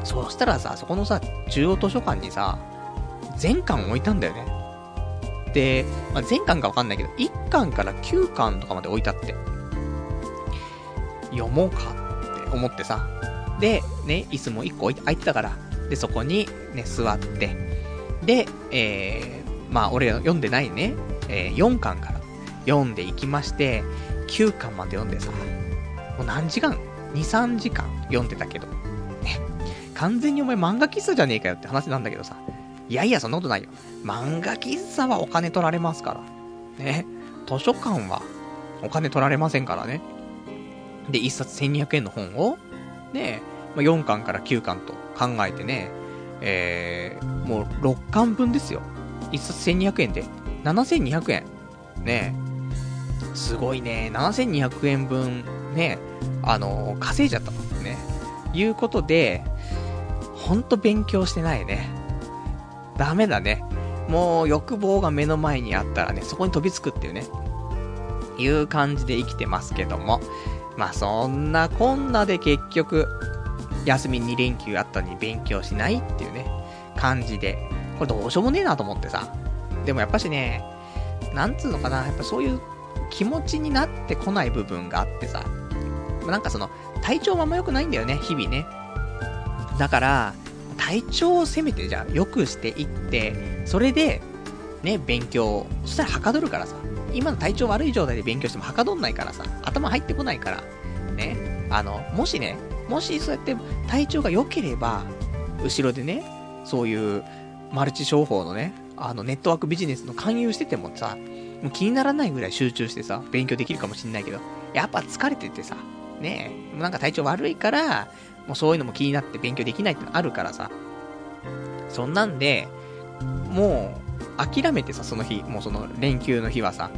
そしたらさ、そこのさ、中央図書館にさ、全巻置いたんだよね。で、まあ、全巻かわかんないけど、1巻から9巻とかまで置いてあって、読もうか思ってさ、で、ね、椅子も1個、空いてたから、で、そこにね、座って、で、えー、まあ、俺読んでないね、えー、4巻から読んでいきまして、9巻まで読んでさ、もう何時間 ?2、3時間読んでたけど、ね、完全にお前漫画喫茶じゃねえかよって話なんだけどさ、いやいや、そんなことないよ。漫画喫茶はお金取られますから。ね。図書館はお金取られませんからね。で、1冊1200円の本を、ね、まあ、4巻から9巻と考えてね、えー、もう6巻分ですよ。1冊1200円で、7200円。ねすごいね。7200円分、ね、あの、稼いじゃったね。いうことで、ほんと勉強してないね。ダメだね。もう欲望が目の前にあったらね、そこに飛びつくっていうね、いう感じで生きてますけども。まあそんなこんなで結局、休み2連休あったのに勉強しないっていうね、感じで。これどうしようもねえなと思ってさ。でもやっぱしね、なんつうのかな、やっぱそういう気持ちになってこない部分があってさ。なんかその、体調もあんま良くないんだよね、日々ね。だから、体調をせめてじゃあ良くしていって、それで、ね、勉強、そしたらはかどるからさ。今の体調悪い状態で勉強してもはかどんないからさ。頭入ってこないから。ね。あの、もしね、もしそうやって体調が良ければ、後ろでね、そういうマルチ商法のね、あのネットワークビジネスの勧誘しててもさ、もう気にならないぐらい集中してさ、勉強できるかもしんないけど、やっぱ疲れててさ、ね、なんか体調悪いから、もうそういうのも気になって勉強できないってのあるからさ。そんなんで、もう、諦めてさ、その日、もうその連休の日はさ。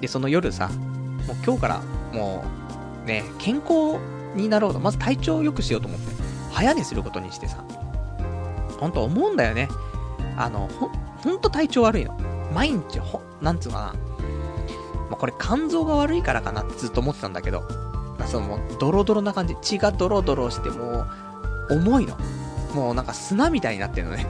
で、その夜さ、もう今日から、もう、ね、健康になろうと、まず体調を良くしようと思って、早寝することにしてさ。ほんと思うんだよね。あの、ほ、ほんと体調悪いの。毎日、ほ、なんつうかな。まあ、これ肝臓が悪いからかなってずっと思ってたんだけど、まあそのもうドロドロな感じ、血がドロドロしてもう重いの。もうなんか砂みたいになってるのね。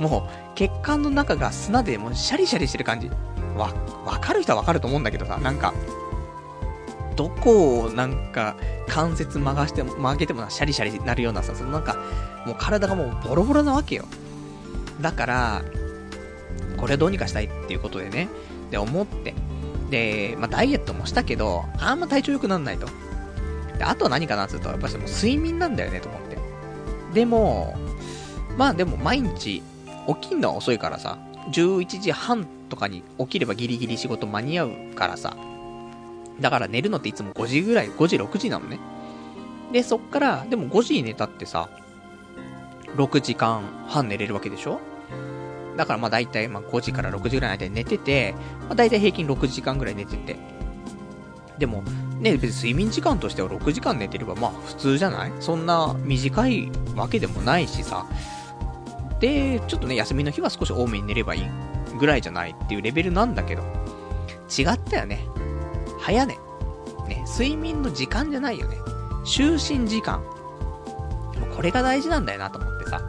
もう血管の中が砂でもうシャリシャリしてる感じ。わ、わかる人はわかると思うんだけどさ、なんか、どこをなんか関節曲がしても、曲げてもシャリシャリなるようなさ、そのなんか、もう体がもうボロボロなわけよ。だから、これどうにかしたいっていうことでね、で思って、で、まあダイエットもしたけど、あんま体調良くなんないと。で、あとは何かなって言うと、やっぱりもう睡眠なんだよね、と思って。でも、まあでも毎日、起きんのは遅いからさ、11時半とかに起きればギリギリ仕事間に合うからさ、だから寝るのっていつも5時ぐらい、5時、6時なのね。で、そっから、でも5時に寝たってさ、6時間半寝れるわけでしょだからまあ大体まあ5時から6時ぐらいの間に寝てて、まあ大体平均6時間ぐらい寝てて。でも、ね、別に睡眠時間としては6時間寝てればまあ普通じゃない？そんな短いわけでもないしさ。で、ちょっとね、休みの日は少し多めに寝ればいいぐらいじゃないっていうレベルなんだけど、違ったよね。早寝。ね、睡眠の時間じゃないよね。就寝時間。これが大事なんだよなと思ってさ。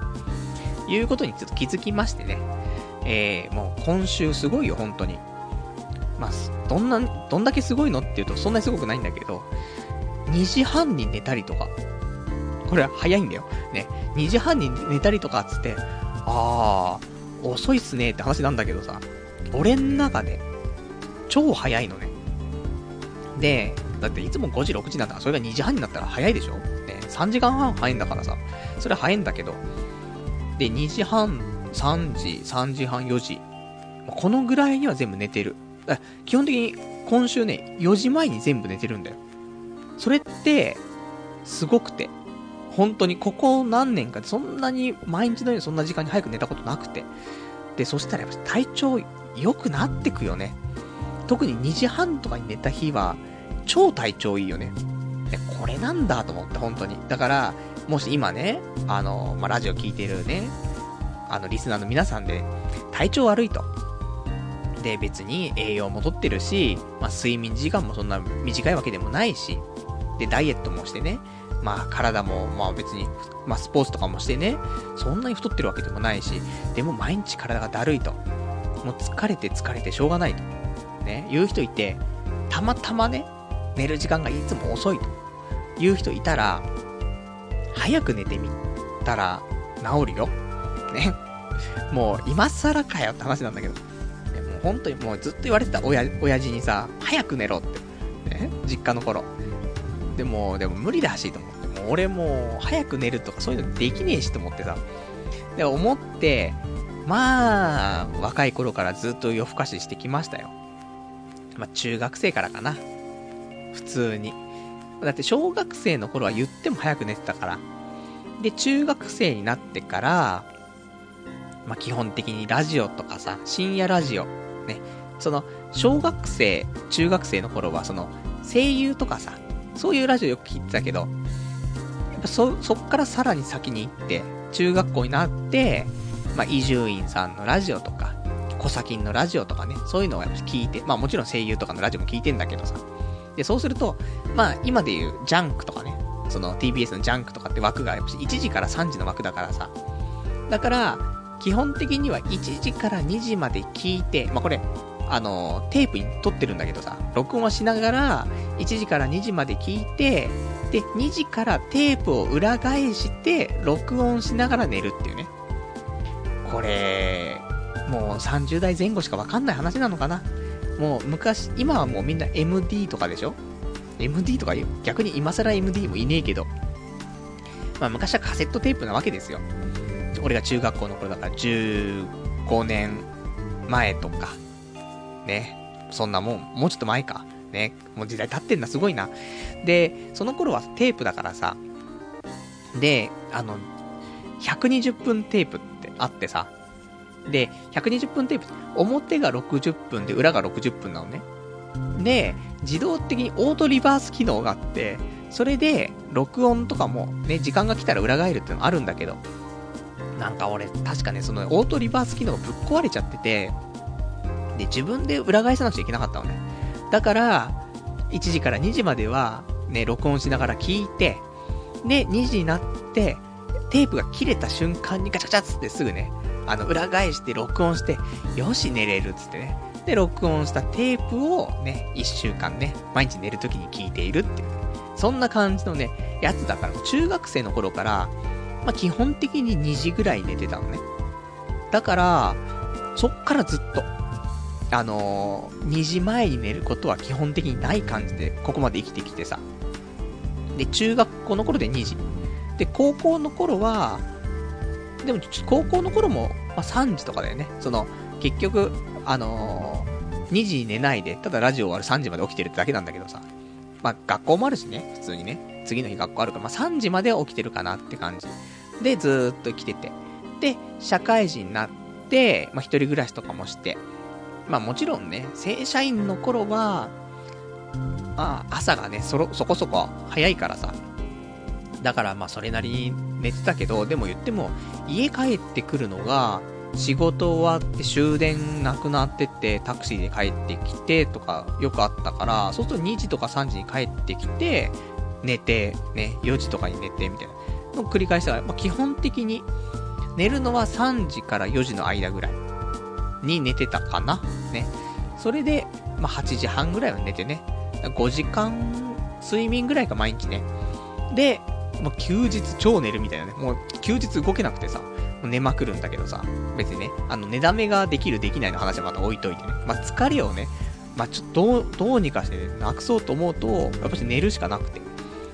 いうことにちょっと気づきましてね。えー、もう今週すごいよ、本当に。まあ、どんな、どんだけすごいのって言うとそんなにすごくないんだけど、2時半に寝たりとか。これ早いんだよ。ね。2時半に寝たりとかっつって、あー、遅いっすねって話なんだけどさ、俺ん中で、超早いのね。で、だっていつも5時、6時になんだから、それが2時半になったら早いでしょね、3時間半早いんだからさ、それ早いんだけど、で、2時半、3時、3時半、4時、このぐらいには全部寝てる。基本的に今週ね、4時前に全部寝てるんだよ。それって、すごくて。本当にここ何年かそんなに毎日のようにそんな時間に早く寝たことなくて。で、そしたらやっぱ体調良くなってくよね。特に2時半とかに寝た日は、超体調いいよね。で、これなんだと思って、本当に。だから、もし今ね、あの、まあ、ラジオ聞いてるね、あの、リスナーの皆さんで、体調悪いと。で、別に栄養もとってるし、まあ、睡眠時間もそんな短いわけでもないし、で、ダイエットもしてね、まあ、体も、まあ別に、まあ、スポーツとかもしてね、そんなに太ってるわけでもないし、でも毎日体がだるいと。もう疲れて疲れてしょうがないと。ね、言う人いて、たまたまね、寝る時間がいつも遅いと。いう人いたら、早く寝てみたら、治るよ。ね。もう、今更かよって話なんだけど。ね、もう本当にもうずっと言われてた親、親父にさ、早く寝ろって。ね。実家の頃。でも、でも無理だしと思って。もう俺もう、早く寝るとかそういうのできねえしと思ってさ。で、思って、まあ、若い頃からずっと夜更かししてきましたよ。まあ、中学生からかな。普通に。だって小学生の頃は言っても早く寝てたから。で、中学生になってから、まあ、基本的にラジオとかさ、深夜ラジオ、ね。その、小学生、中学生の頃は、その、声優とかさ、そういうラジオよく聞いてたけど、そ、そっからさらに先に行って、中学校になって、まあ、伊集院さんのラジオとか、コサキンのラジオとかね、そういうのをやっぱ聞いて、まあもちろん声優とかのラジオも聞いてんだけどさ。で、そうすると、まあ今で言うジャンクとかね、その TBS のジャンクとかって枠がやっぱ1時から3時の枠だからさ。だから、基本的には1時から2時まで聞いて、まあこれ、あの、テープに撮ってるんだけどさ、録音はしながら、1時から2時まで聞いて、で、2時からテープを裏返して、録音しながら寝るっていうね。これ、もう30代前後しかわかんない話なのかなもう昔、今はもうみんな MD とかでしょ ?MD とか逆に今更 MD もいねえけど。まあ昔はカセットテープなわけですよ。俺が中学校の頃だから15年前とか。ね。そんなもん、もうちょっと前か。ね。もう時代経ってんだ、すごいな。で、その頃はテープだからさ。で、あの、120分テープってあってさ。で、120分テープ、表が60分で裏が60分なのね。で、自動的にオートリバース機能があって、それで、録音とかもね、時間が来たら裏返るっていうのあるんだけど、なんか俺、確かね、そのオートリバース機能がぶっ壊れちゃってて、で、自分で裏返さなくちゃいけなかったのね。だから、1時から2時までは、ね、録音しながら聞いて、で、2時になって、テープが切れた瞬間にガチャガチャっつってすぐね、あの、裏返して録音して、よし、寝れるっつってね。で、録音したテープをね、1週間ね、毎日寝るときに聞いているっていう。そんな感じのね、やつだから、中学生の頃から、まあ、基本的に2時ぐらい寝てたのね。だから、そっからずっと、あのー、2時前に寝ることは基本的にない感じで、ここまで生きてきてさ。で、中学校の頃で2時。で、高校の頃は、でも、高校の頃も、まあ、3時とかだよね。その、結局、あのー、2時に寝ないで、ただラジオ終わる3時まで起きてるってだけなんだけどさ。まあ、学校もあるしね、普通にね。次の日学校あるから、まあ、3時まで起きてるかなって感じ。で、ずっと来てて。で、社会人になって、まあ、一人暮らしとかもして。まあ、もちろんね、正社員の頃は、まあ、朝がね、そろ、そこそこ早いからさ。だからまあそれなりに寝てたけど、でも言っても、家帰ってくるのが、仕事終わって終電なくなってってタクシーで帰ってきてとかよくあったから、そうすると2時とか3時に帰ってきて、寝て、ね、4時とかに寝てみたいなのを繰り返したら、まあ、基本的に寝るのは3時から4時の間ぐらいに寝てたかな？ね。それで、まあ、8時半ぐらいは寝てね。5時間睡眠ぐらいか毎日ね。で、もう休日超寝るみたいなね。もう休日動けなくてさ、もう寝まくるんだけどさ、別にね、あの、寝だめができるできないの話はまた置いといてね。まあ、疲れをね、まあ、ちょっとどう、どうにかしてね、なくそうと思うと、やっぱし寝るしかなくて。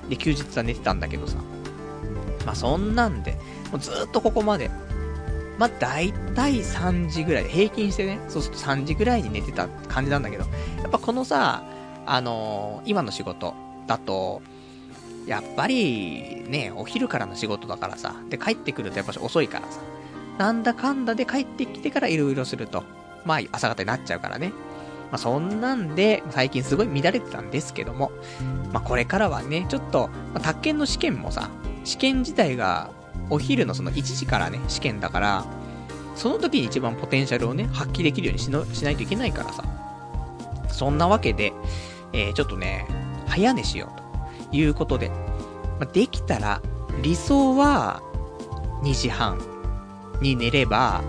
で、休日は寝てたんだけどさ。まあ、そんなんで、もうずっとここまで。まあ、大体3時ぐらいで、平均してね、そうすると3時ぐらいに寝てた感じなんだけど、やっぱこのさ、あのー、今の仕事だと、やっぱり、ね、お昼からの仕事だからさ、で、帰ってくるとやっぱ遅いからさ、なんだかんだで帰ってきてから色々すると、まあ、朝方になっちゃうからね。まあ、そんなんで、最近すごい乱れてたんですけども、まあ、これからはね、ちょっと、まあ、宅建の試験もさ、試験自体が、お昼のその1時からね、試験だから、その時に一番ポテンシャルをね、発揮できるようにしのしないといけないからさ。そんなわけで、えー、ちょっとね、早寝しようと。いうことで、まあ、できたら、理想は、2時半に寝れば、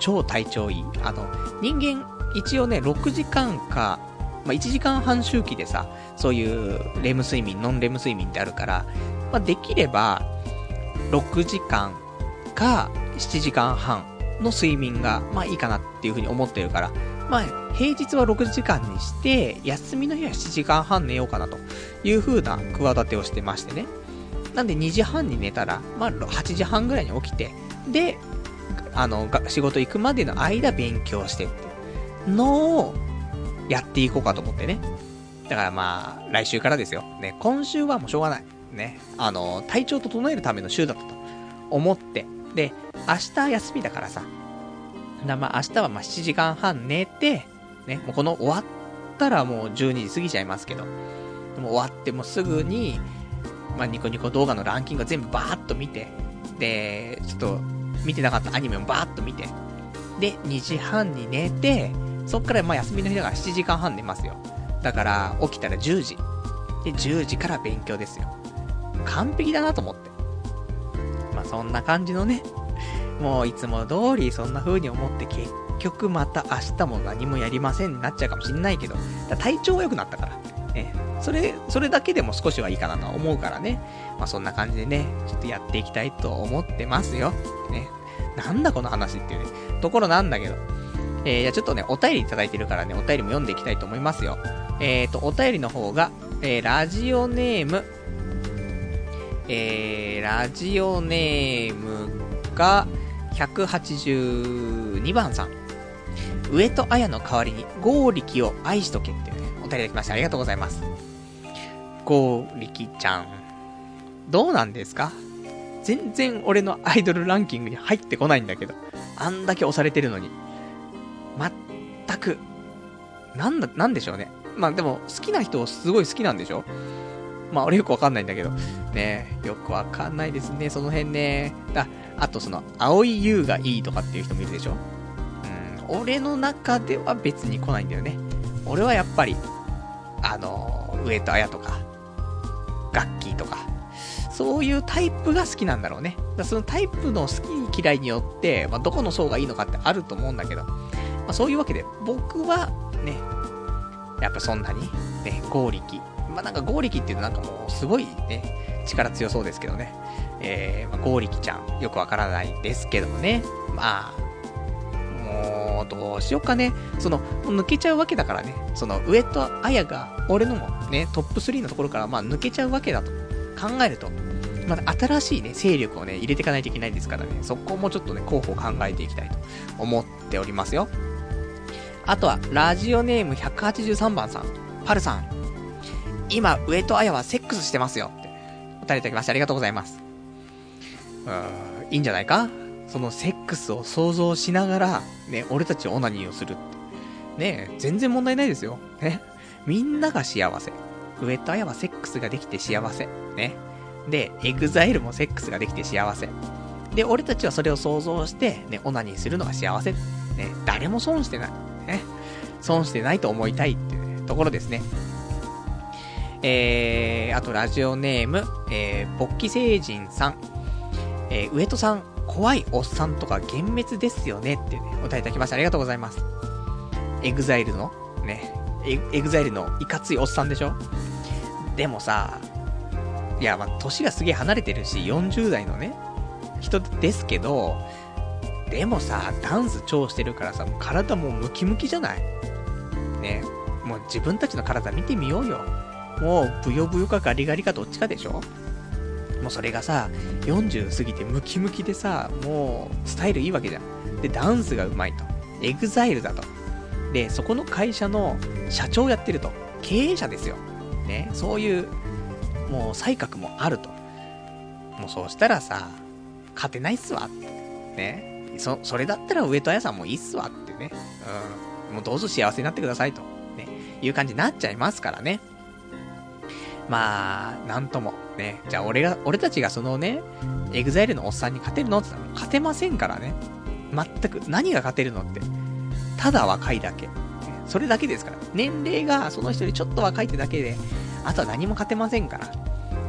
超体調いい。あの、人間、一応ね、6時間か、まあ、1時間半周期でさ、そういうレム睡眠、ノンレム睡眠ってあるから、まあ、できれば、6時間か7時間半の睡眠が、まあいいかなっていうふうに思ってるから、まあ、平日は6時間にして、休みの日は7時間半寝ようかなという風な企てをしてましてね。なんで2時半に寝たら、まあ8時半ぐらいに起きて、で、あの、仕事行くまでの間勉強してっていうのをやっていこうかと思ってね。だからまあ、来週からですよ。ね、今週はもうしょうがない。ね、あの、体調整えるための週だったと思って、で、明日休みだからさ、だまあ明日はまあ7時間半寝て、ね、もうこの終わったらもう12時過ぎちゃいますけど、でも終わってもすぐに、まあニコニコ動画のランキング全部バーッと見て、で、ちょっと見てなかったアニメもバーッと見て、で、2時半に寝て、そっからまあ休みの日だから7時間半寝ますよ。だから起きたら10時。で、10時から勉強ですよ。完璧だなと思って。まあそんな感じのね、もういつも通りそんな風に思って結局また明日も何もやりませんになっちゃうかもしんないけど、体調が良くなったから。ね。それ、それだけでも少しはいいかなとは思うからね。まあそんな感じでね、ちょっとやっていきたいと思ってますよ。ね。なんだこの話っていうね、ところなんだけど。えー、じゃちょっとね、お便りいただいてるからね、お便りも読んでいきたいと思いますよ。えーと、お便りの方が、えー、ラジオネーム、えー、ラジオネームが、182番さん。上戸彩の代わりに、ゴーリキを愛しとけっていうね、お便りいただきましてありがとうございます。ゴーリキちゃん。どうなんですか？全然俺のアイドルランキングに入ってこないんだけど。あんだけ押されてるのに。全く、なんだ、なんでしょうね。まあでも、好きな人すごい好きなんでしょ？まあ俺よくわかんないんだけど。ねよくわかんないですね、その辺ね。だ、あとその、青い優がいいとかっていう人もいるでしょ？うん、俺の中では別に来ないんだよね。俺はやっぱり、あの、上戸彩とか、ガッキーとか、そういうタイプが好きなんだろうね。だそのタイプの好き嫌いによって、まあ、どこの層がいいのかってあると思うんだけど、まあ、そういうわけで、僕はね、やっぱそんなに、ね、合力。まあ、なんか合力っていうとなんかもうすごいね、力強そうですけどね。えー、まあ、ゴーリキちゃん、よくわからないですけどもね。まあ、もう、どうしようかね。その、抜けちゃうわけだからね。その、上と綾が、俺のもね、トップ3のところから、まあ、抜けちゃうわけだと考えると、まだ新しいね、勢力をね、入れていかないといけないですからね、そこもちょっとね、候補を考えていきたいと思っておりますよ。あとは、ラジオネーム183番さん。パルさん。今、上戸彩はセックスしてますよ。って、お便りいただきましてありがとうございます。うーん、いいんじゃないか？そのセックスを想像しながら、ね、俺たちオナニーをするって。ね全然問題ないですよ。ね。みんなが幸せ。上戸彩はセックスができて幸せ。ね。で、エグザイルもセックスができて幸せ。で、俺たちはそれを想像して、ね、オナニーするのが幸せ。ね、誰も損してない。ね。損してないと思いたいっていう、ね、ところですね。えー、あとラジオネーム、えー、勃起星人さん。えー、上戸さん、怖いおっさんとか幻滅ですよねってね、お答えいただきましてありがとうございます。エグザイルの、ね、エグザイルのいかついおっさんでしょ？でもさ、いや、まあ、年がすげえ離れてるし、40代のね、人ですけど、でもさ、ダンス超してるからさ、もう体もムキムキじゃない？ね。もう自分たちの体見てみようよ。もう、ブヨブヨかガリガリかどっちかでしょ？もうそれがさ、40過ぎてムキムキでさ、もう、スタイルいいわけじゃん。で、ダンスがうまいと。エグザイルだと。で、そこの会社の社長やってると。経営者ですよ。ね。そういうもう才覚もあると。もうそうしたらさ、勝てないっすわ。ね。そ、それだったら上戸彩さんもいいっすわってね。うん。もうどうぞ幸せになってくださいと。ね。いう感じになっちゃいますからね。まあ、なんとも。ね。じゃあ俺が、俺たちがそのね、エグザイルのおっさんに勝てるの？って言ったら勝てませんからね。全く、何が勝てるのって。ただ若いだけ。それだけですから。年齢がその人よりちょっと若いってだけで、あとは何も勝てませんから。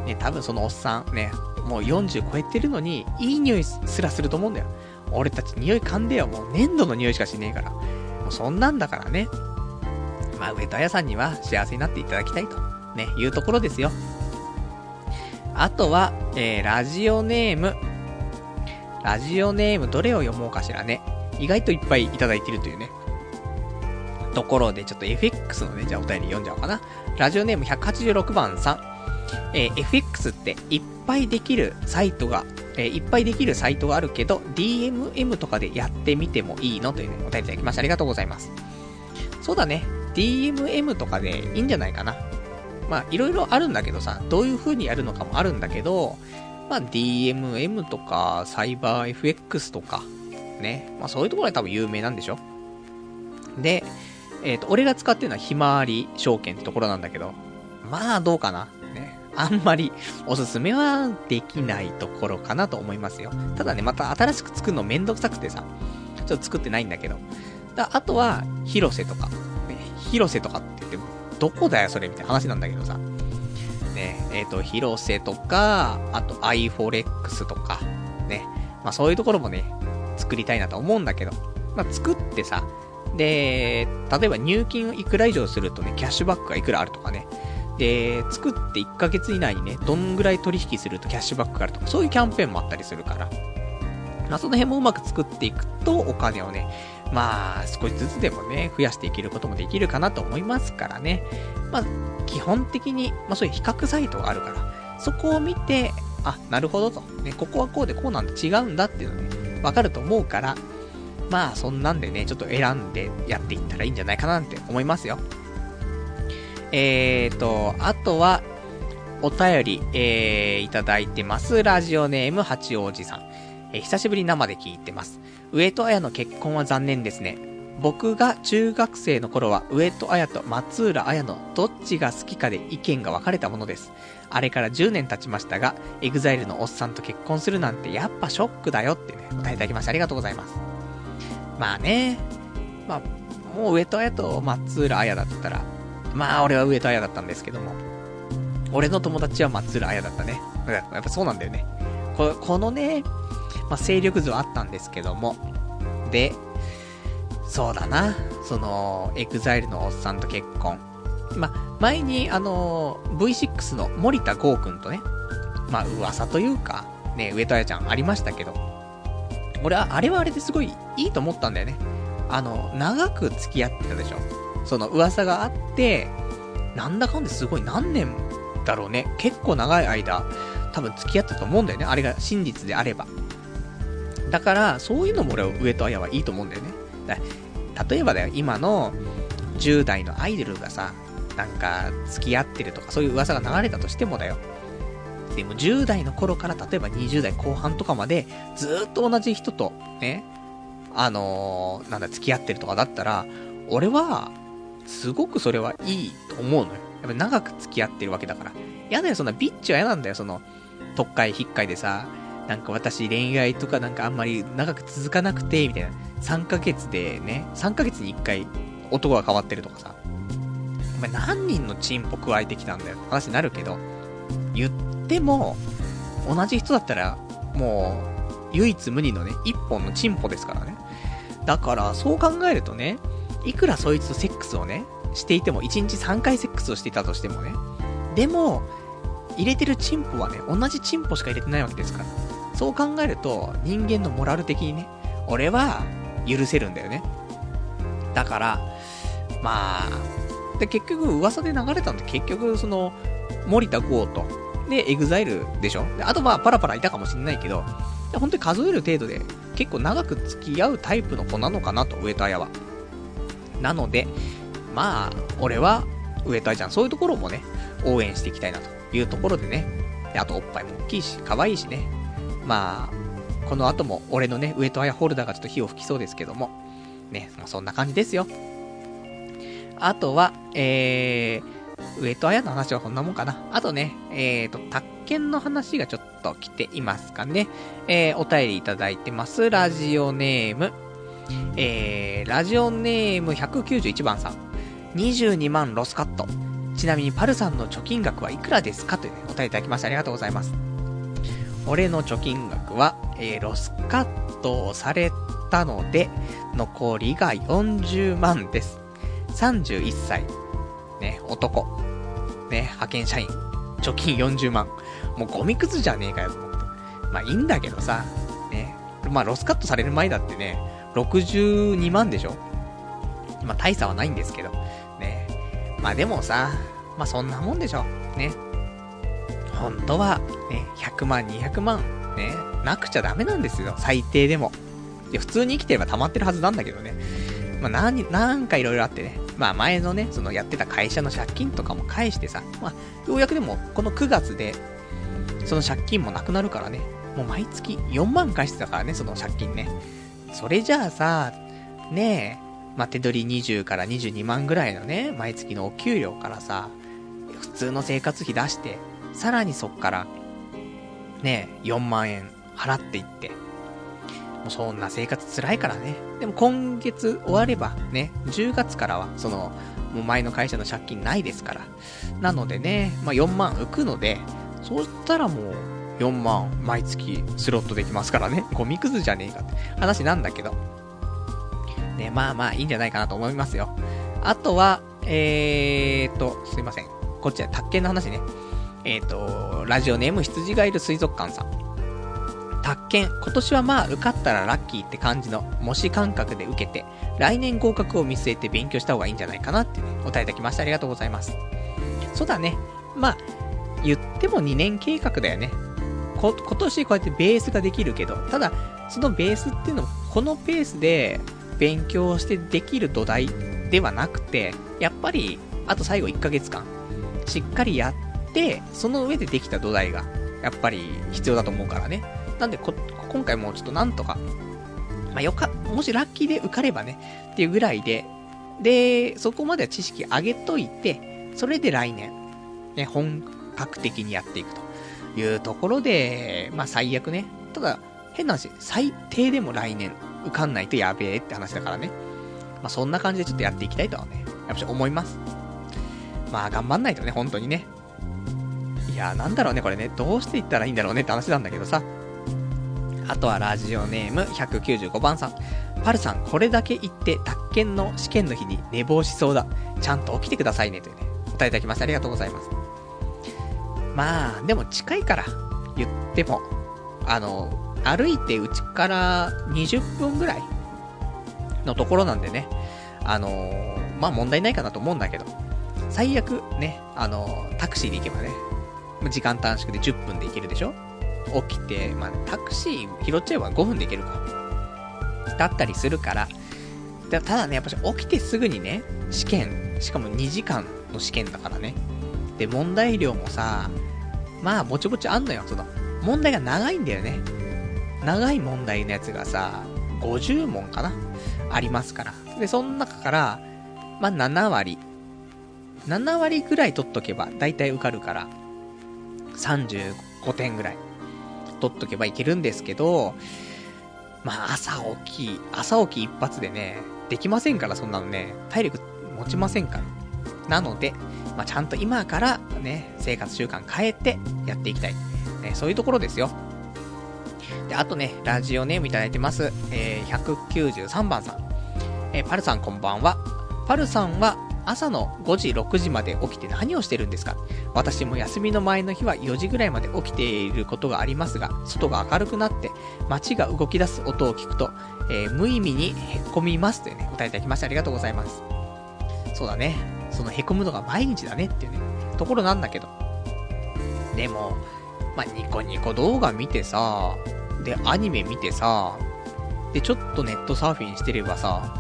ね、多分そのおっさん、ね、もう40超えてるのに、いい匂いすらすると思うんだよ。俺たち匂い噛んでよ。もう粘土の匂いしかしねえから。もうそんなんだからね。まあ、上戸彩さんには幸せになっていただきたいと、ね、いうところですよ。あとは、えー、ラジオネーム。ラジオネームどれを読もうかしらね。意外といっぱいいただいてるというね。ところで、ちょっと FX のね、じゃあお便り読んじゃおうかな。ラジオネーム186番さん。えー、FX っていっぱいできるサイトが、えー、いっぱいできるサイトがあるけど、DMM とかでやってみてもいいの？というね、お便りいただきました。ありがとうございます。そうだね。DMM とかでいいんじゃないかな。まあ、いろいろあるんだけどさ、どういう風にやるのかもあるんだけど、まあ、DMM とか、サイバー FX とか、ね。まあ、そういうところは多分有名なんでしょ？で、えっ、ー、と、俺が使ってるのはひまわり証券ってところなんだけど、まあどうかな？ね。あんまりおすすめはできないところかなと思いますよ。ただね、また新しく作るのめんどくさくてさ、ちょっと作ってないんだけど。だあとは、広瀬とか。ね、広瀬とかっ、どこだよそれみたいな話なんだけどさ。ね、えっ、ー、と、広瀬とか、あと iForex とか、ね。まあそういうところもね、作りたいなと思うんだけど、まあ作ってさ、で、例えば入金いくら以上するとね、キャッシュバックがいくらあるとかね。で、作って1ヶ月以内にね、どんぐらい取引するとキャッシュバックがあるとか、そういうキャンペーンもあったりするから。まあ、その辺もうまく作っていくと、お金をね、まあ、少しずつでもね、増やしていけることもできるかなと思いますからね。まあ、基本的に、まあそういう比較サイトがあるから、そこを見て、あ、なるほどと。ね、ここはこうでこうなんて違うんだっていうのね、わかると思うから、まあ、そんなんでね、ちょっと選んでやっていったらいいんじゃないかなって思いますよ。えーと、あとは、お便り、えー、いただいてます。ラジオネーム、八王子さん。えー、久しぶりに生で聞いてます。上戸彩の結婚は残念ですね。僕が中学生の頃は上戸彩と松浦彩のどっちが好きかで意見が分かれたものです。あれから10年経ちましたが、エグザイルのおっさんと結婚するなんてやっぱショックだよってね、答えいただきましてありがとうございます。まあね、まあ、もう上戸彩と松浦亜弥だったら、まあ俺は上戸彩だったんですけども、俺の友達は松浦亜弥だったね。やっぱそうなんだよね。ここのね、まあ勢力図はあったんですけども、で、そうだな、その、エグザイルのおっさんと結婚。まあ、前に、あの、V6 の森田剛くんとね、まあ、噂というか、ね、上戸彩ちゃんありましたけど、俺は、あれはあれですごいいいと思ったんだよね。あの、長く付き合ってたでしょ。その噂があって、なんだかんですごい何年だろうね。結構長い間多分付き合ったと思うんだよね。あれが真実であれば。だから、そういうのも俺は上戸彩はいいと思うんだよね。例えばだよ、今の10代のアイドルがさ、なんか付き合ってるとかそういう噂が流れたとしてもだよ。でも10代の頃から例えば20代後半とかまでずっと同じ人とね、あのー、なんだ、付き合ってるとかだったら、俺は、すごくそれはいいと思うのよ。やっぱ長く付き合ってるわけだから。嫌だよ、そんなビッチは嫌なんだよ、その、特会引っかいでさ、なんか私恋愛とかなんかあんまり長く続かなくて、みたいな。3ヶ月でね、3ヶ月に1回男が変わってるとかさ。お前何人のチンポ加えてきたんだよ話になるけど、言っても、同じ人だったら、もう、唯一無二のね、一本のチンポですからね。だから、そう考えるとね、いくらそいつとセックスをね、していても、1日3回セックスをしていたとしてもね、でも、入れてるチンポはね、同じチンポしか入れてないわけですから。そう考えると、人間のモラル的にね、俺は許せるんだよね。だから、まあ、で、結局噂で流れたんで、結局その、森田剛と、で、エグザイルでしょ？であとまあパラパラいたかもしんないけど、本当に数える程度で結構長く付き合うタイプの子なのかなと、上戸彩は。なので、まあ、俺は上戸彩ちゃん、そういうところもね、応援していきたいなというところでね。で、あとおっぱいも大きいし、可愛いしね。まあ、この後も俺のね、上戸彩ホルダーがちょっと火を吹きそうですけども。ね、まあ、そんな感じですよ。あとは、えー、上戸彩の話はこんなもんかな。あとね、えーと、宅建の話がちょっと来ていますかね。えー、お便りいただいてます。ラジオネーム。えー、ラジオネーム191番さん。22万ロスカット。ちなみにパルさんの貯金額はいくらですか？という、ね、お便りいただきましてありがとうございます。俺の貯金額は、えー、ロスカットをされたので、残りが40万です。31歳。ね、男。ね、派遣社員。貯金40万。もうゴミくずじゃねえかよと思って。まあいいんだけどさ、ね。まあロスカットされる前だってね、62万でしょまあ大差はないんですけど。ね。まあでもさ、まあそんなもんでしょ。ね。本当は、ね、100万、200万、ね、なくちゃダメなんですよ。最低でも。で、普通に生きてれば溜まってるはずなんだけどね。まあ、何、なんかいろいろあってね。まあ、前のね、そのやってた会社の借金とかも返してさ、まあ、ようやくでも、この9月で、その借金もなくなるからね。もう毎月4万返してたからね、その借金ね。それじゃあさ、ねえ、まあ、手取り20から22万ぐらいのね、毎月のお給料からさ、普通の生活費出して、さらにそっから、ね、4万円払っていって、もうそんな生活辛いからね。でも今月終わればね、10月からは、その、もう前の会社の借金ないですから。なのでね、まあ4万浮くので、そうしたらもう、4万毎月スロットできますからね。ゴミくずじゃねえかって話なんだけど。ね、まあまあいいんじゃないかなと思いますよ。あとは、えーと、すいません。こっちは宅建の話ね。えーと、ラジオネーム羊がいる水族館さん。宅建、今年はまあ受かったらラッキーって感じの模試感覚で受けて、来年合格を見据えて勉強した方がいいんじゃないかなってね、お答えいただきました。ありがとうございます。そうだね。まあ、言っても2年計画だよね。こ、今年こうやってベースができるけど、ただ、そのベースっていうのも、このペースで勉強してできる土台ではなくて、やっぱり、あと最後1ヶ月間、しっかりやって、その上でできた土台が、やっぱり必要だと思うからね。なんでこ、今回もちょっとなんとか、まあ、よか、もしラッキーで受かればね、っていうぐらいで、で、そこまでは知識上げといて、それで来年、ね、本格的にやっていくというところで、まあ最悪ね、ただ、変な話、最低でも来年受かんないとやべえって話だからね。まあそんな感じでちょっとやっていきたいとはね、やっぱ思います。まあ頑張んないとね、本当にね。いやなんだろうね、これね、どうしていったらいいんだろうねって話なんだけどさ。あとはラジオネーム195番さん。パルさん、これだけ言って、宅建の試験の日に寝坊しそうだ。ちゃんと起きてくださいね。というね、お答えいただきましてありがとうございます。まあ、でも近いから、言っても。あの、歩いてうちから20分ぐらいのところなんでね。あのまあ問題ないかなと思うんだけど。最悪ね、あのタクシーで行けばね、時間短縮で10分で行けるでしょ？起きて、まあ、タクシー拾っちゃえば5分で行けるか。だったりするから、だただね、やっぱし起きてすぐにね、試験、しかも2時間の試験だからね。で、問題量もさ、まあ、ぼちぼちあんのよ、その、問題が長いんだよね。長い問題のやつがさ、50問かな？ありますから。で、その中から、まあ、7割。7割ぐらい取っとけば、だいたい受かるから、35点ぐらい取っとけばいけるんですけど、まあ、朝起き、朝起き一発でね、できませんから、そんなのね、体力持ちませんから。なので、まあ、ちゃんと今からね、生活習慣変えてやっていきたい。ね、そういうところですよ。で、あとね、ラジオネームいただいてます。えー、193番さん。えー、パルさんこんばんは。パルさんは朝の5時、6時まで起きて何をしてるんですか？私も休みの前の日は4時ぐらいまで起きていることがありますが、外が明るくなって街が動き出す音を聞くと、えー、無意味にへこみますというね、お答えいただきましてありがとうございます。そうだね。そのへこむのが毎日だねっていうね、ところなんだけど。でも、まあ、ニコニコ動画見てさ、で、アニメ見てさ、で、ちょっとネットサーフィンしてればさ、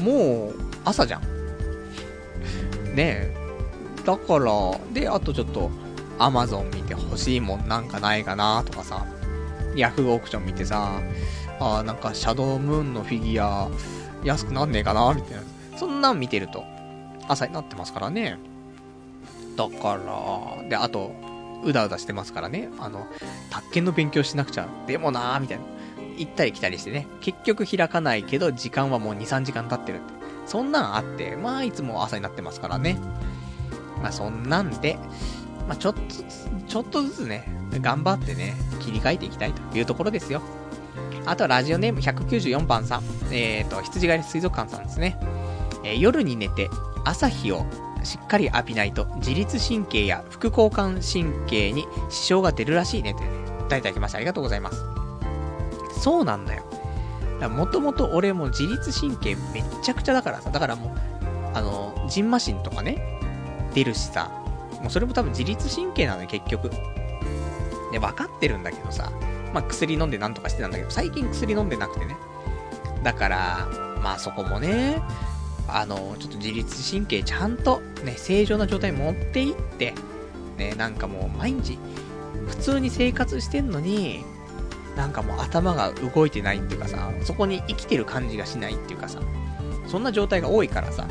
もう、朝じゃん。ねえ。だから、で、あとちょっと、アマゾン見て欲しいもんなんかないかなとかさ、ヤフーオークション見てさ、あーなんかシャドウムーンのフィギュア安くなんねえかなみたいな。そんなん見てると、朝になってますからね。だから、で、あと、うだうだしてますからね。あの、宅建の勉強しなくちゃ。でもなーみたいな。行ったり来たりしてね。結局開かないけど、時間はもう2、3時間経ってるって。そんなんあって、まあ、いつも朝になってますからね。まあ、そんなんで、まあ、ちょっとずつ、ちょっとずつね、頑張ってね、切り替えていきたいというところですよ。あとはラジオネーム194番さん。えっ、ー、と、羊狩り水族館さんですね。えー、夜に寝て、朝日をしっかり浴びないと、自律神経や副交感神経に支障が出るらしいねってね、答えていただきましてありがとうございます。そうなんだよ。もともと俺も自律神経めっちゃくちゃだからさ、だからもう、あの、ジンマシンとかね、出るしさ、もうそれも多分自律神経なのよ、結局。で、分かってるんだけどさ、まあ薬飲んでなんとかしてたんだけど、最近薬飲んでなくてね。だから、まあそこもね、あの、ちょっと自律神経ちゃんとね、正常な状態持っていって、ね、なんかもう毎日、普通に生活してんのに、なんかもう頭が動いてないっていうかさ、そこに生きてる感じがしないっていうかさ、そんな状態が多いからさ、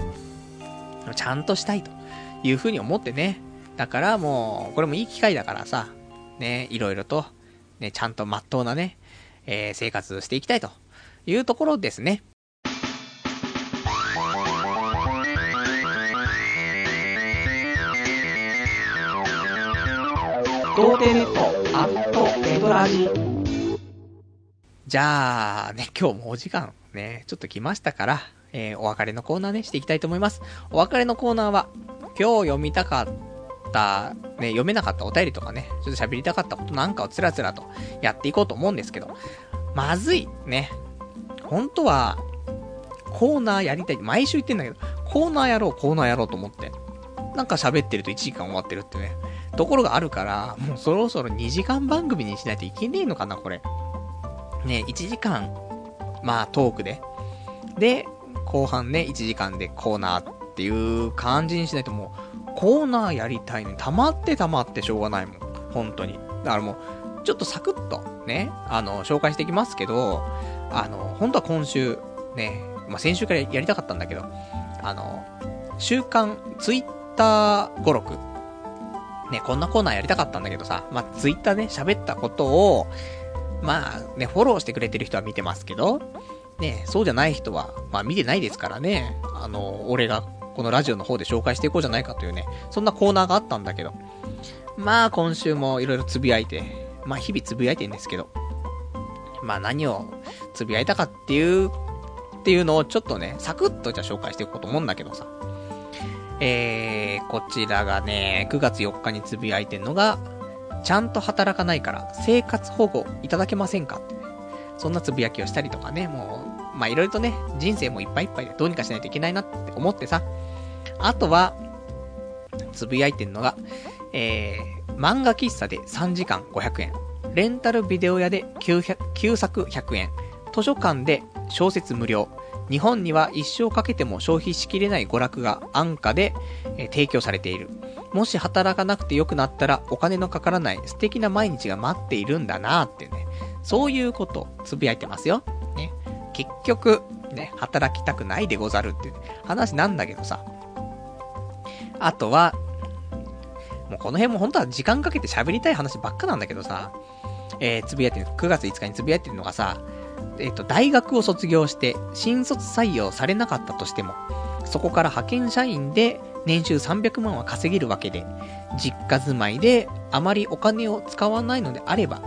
ちゃんとしたいというふうに思ってね。だからもう、これもいい機会だからさ、ね、いろいろと、ね、ちゃんとまっとうなね、えー、生活していきたいというところですね。童貞ネットアットネトラジじゃあ、ね、今日もお時間ね、ちょっと来ましたから、えー、お別れのコーナーね、していきたいと思います。お別れのコーナーは、今日読みたかった、ね、読めなかったお便りとかね、ちょっと喋りたかったことなんかをつらつらとやっていこうと思うんですけど、まずい、ね。本当は、コーナーやりたい。毎週言ってんだけど、コーナーやろう、コーナーやろうと思って。なんか喋ってると1時間終わってるってね、ところがあるから、もうそろそろ2時間番組にしないといけねえのかな、これ。ね、1時間、まあトークで。で、後半ね、1時間でコーナーっていう感じにしないともう、コーナーやりたいのに溜まって溜まってしょうがないもん。本当に。だからもう、ちょっとサクッとね、あの、紹介していきますけど、あの、本当は今週、ね、まあ、先週からやりたかったんだけど、あの、週刊ツイッター語録。ね、こんなコーナーやりたかったんだけどさ、まあ、ツイッターね、喋ったことを、まあね、フォローしてくれてる人は見てますけど、ね、そうじゃない人は、まあ見てないですからね、あの、俺がこのラジオの方で紹介していこうじゃないかというね、そんなコーナーがあったんだけど、まあ今週も色々つぶやいて、まあ日々つぶやいてんですけど、まあ何をつぶやいたかっていう、っていうのをちょっとね、サクッとじゃあ紹介していこうと思うんだけどさ。えー、こちらがね、9月4日につぶやいてんのが、ちゃんと働かないから生活保護いただけませんか？ってね。そんなつぶやきをしたりとかね、もう、まあいろいろとね、人生もいっぱいいっぱいでどうにかしないといけないなって思ってさ。あとは、つぶやいてんのが、えー、漫画喫茶で3時間500円。レンタルビデオ屋で900 9作100円。図書館で小説無料。日本には一生かけても消費しきれない娯楽が安価で、え提供されている。もし働かなくて良くなったらお金のかからない素敵な毎日が待っているんだなってね。そういうことつぶやいてますよ。ね。結局、ね、働きたくないでござるっていう、話なんだけどさ。あとは、もうこの辺も本当は時間かけて喋りたい話ばっかなんだけどさ、えー、つぶやいてる、9月5日につぶやいてるのがさ、えっ、と、大学を卒業して、新卒採用されなかったとしても、そこから派遣社員で年収300万は稼げるわけで、実家住まいであまりお金を使わないのであれば、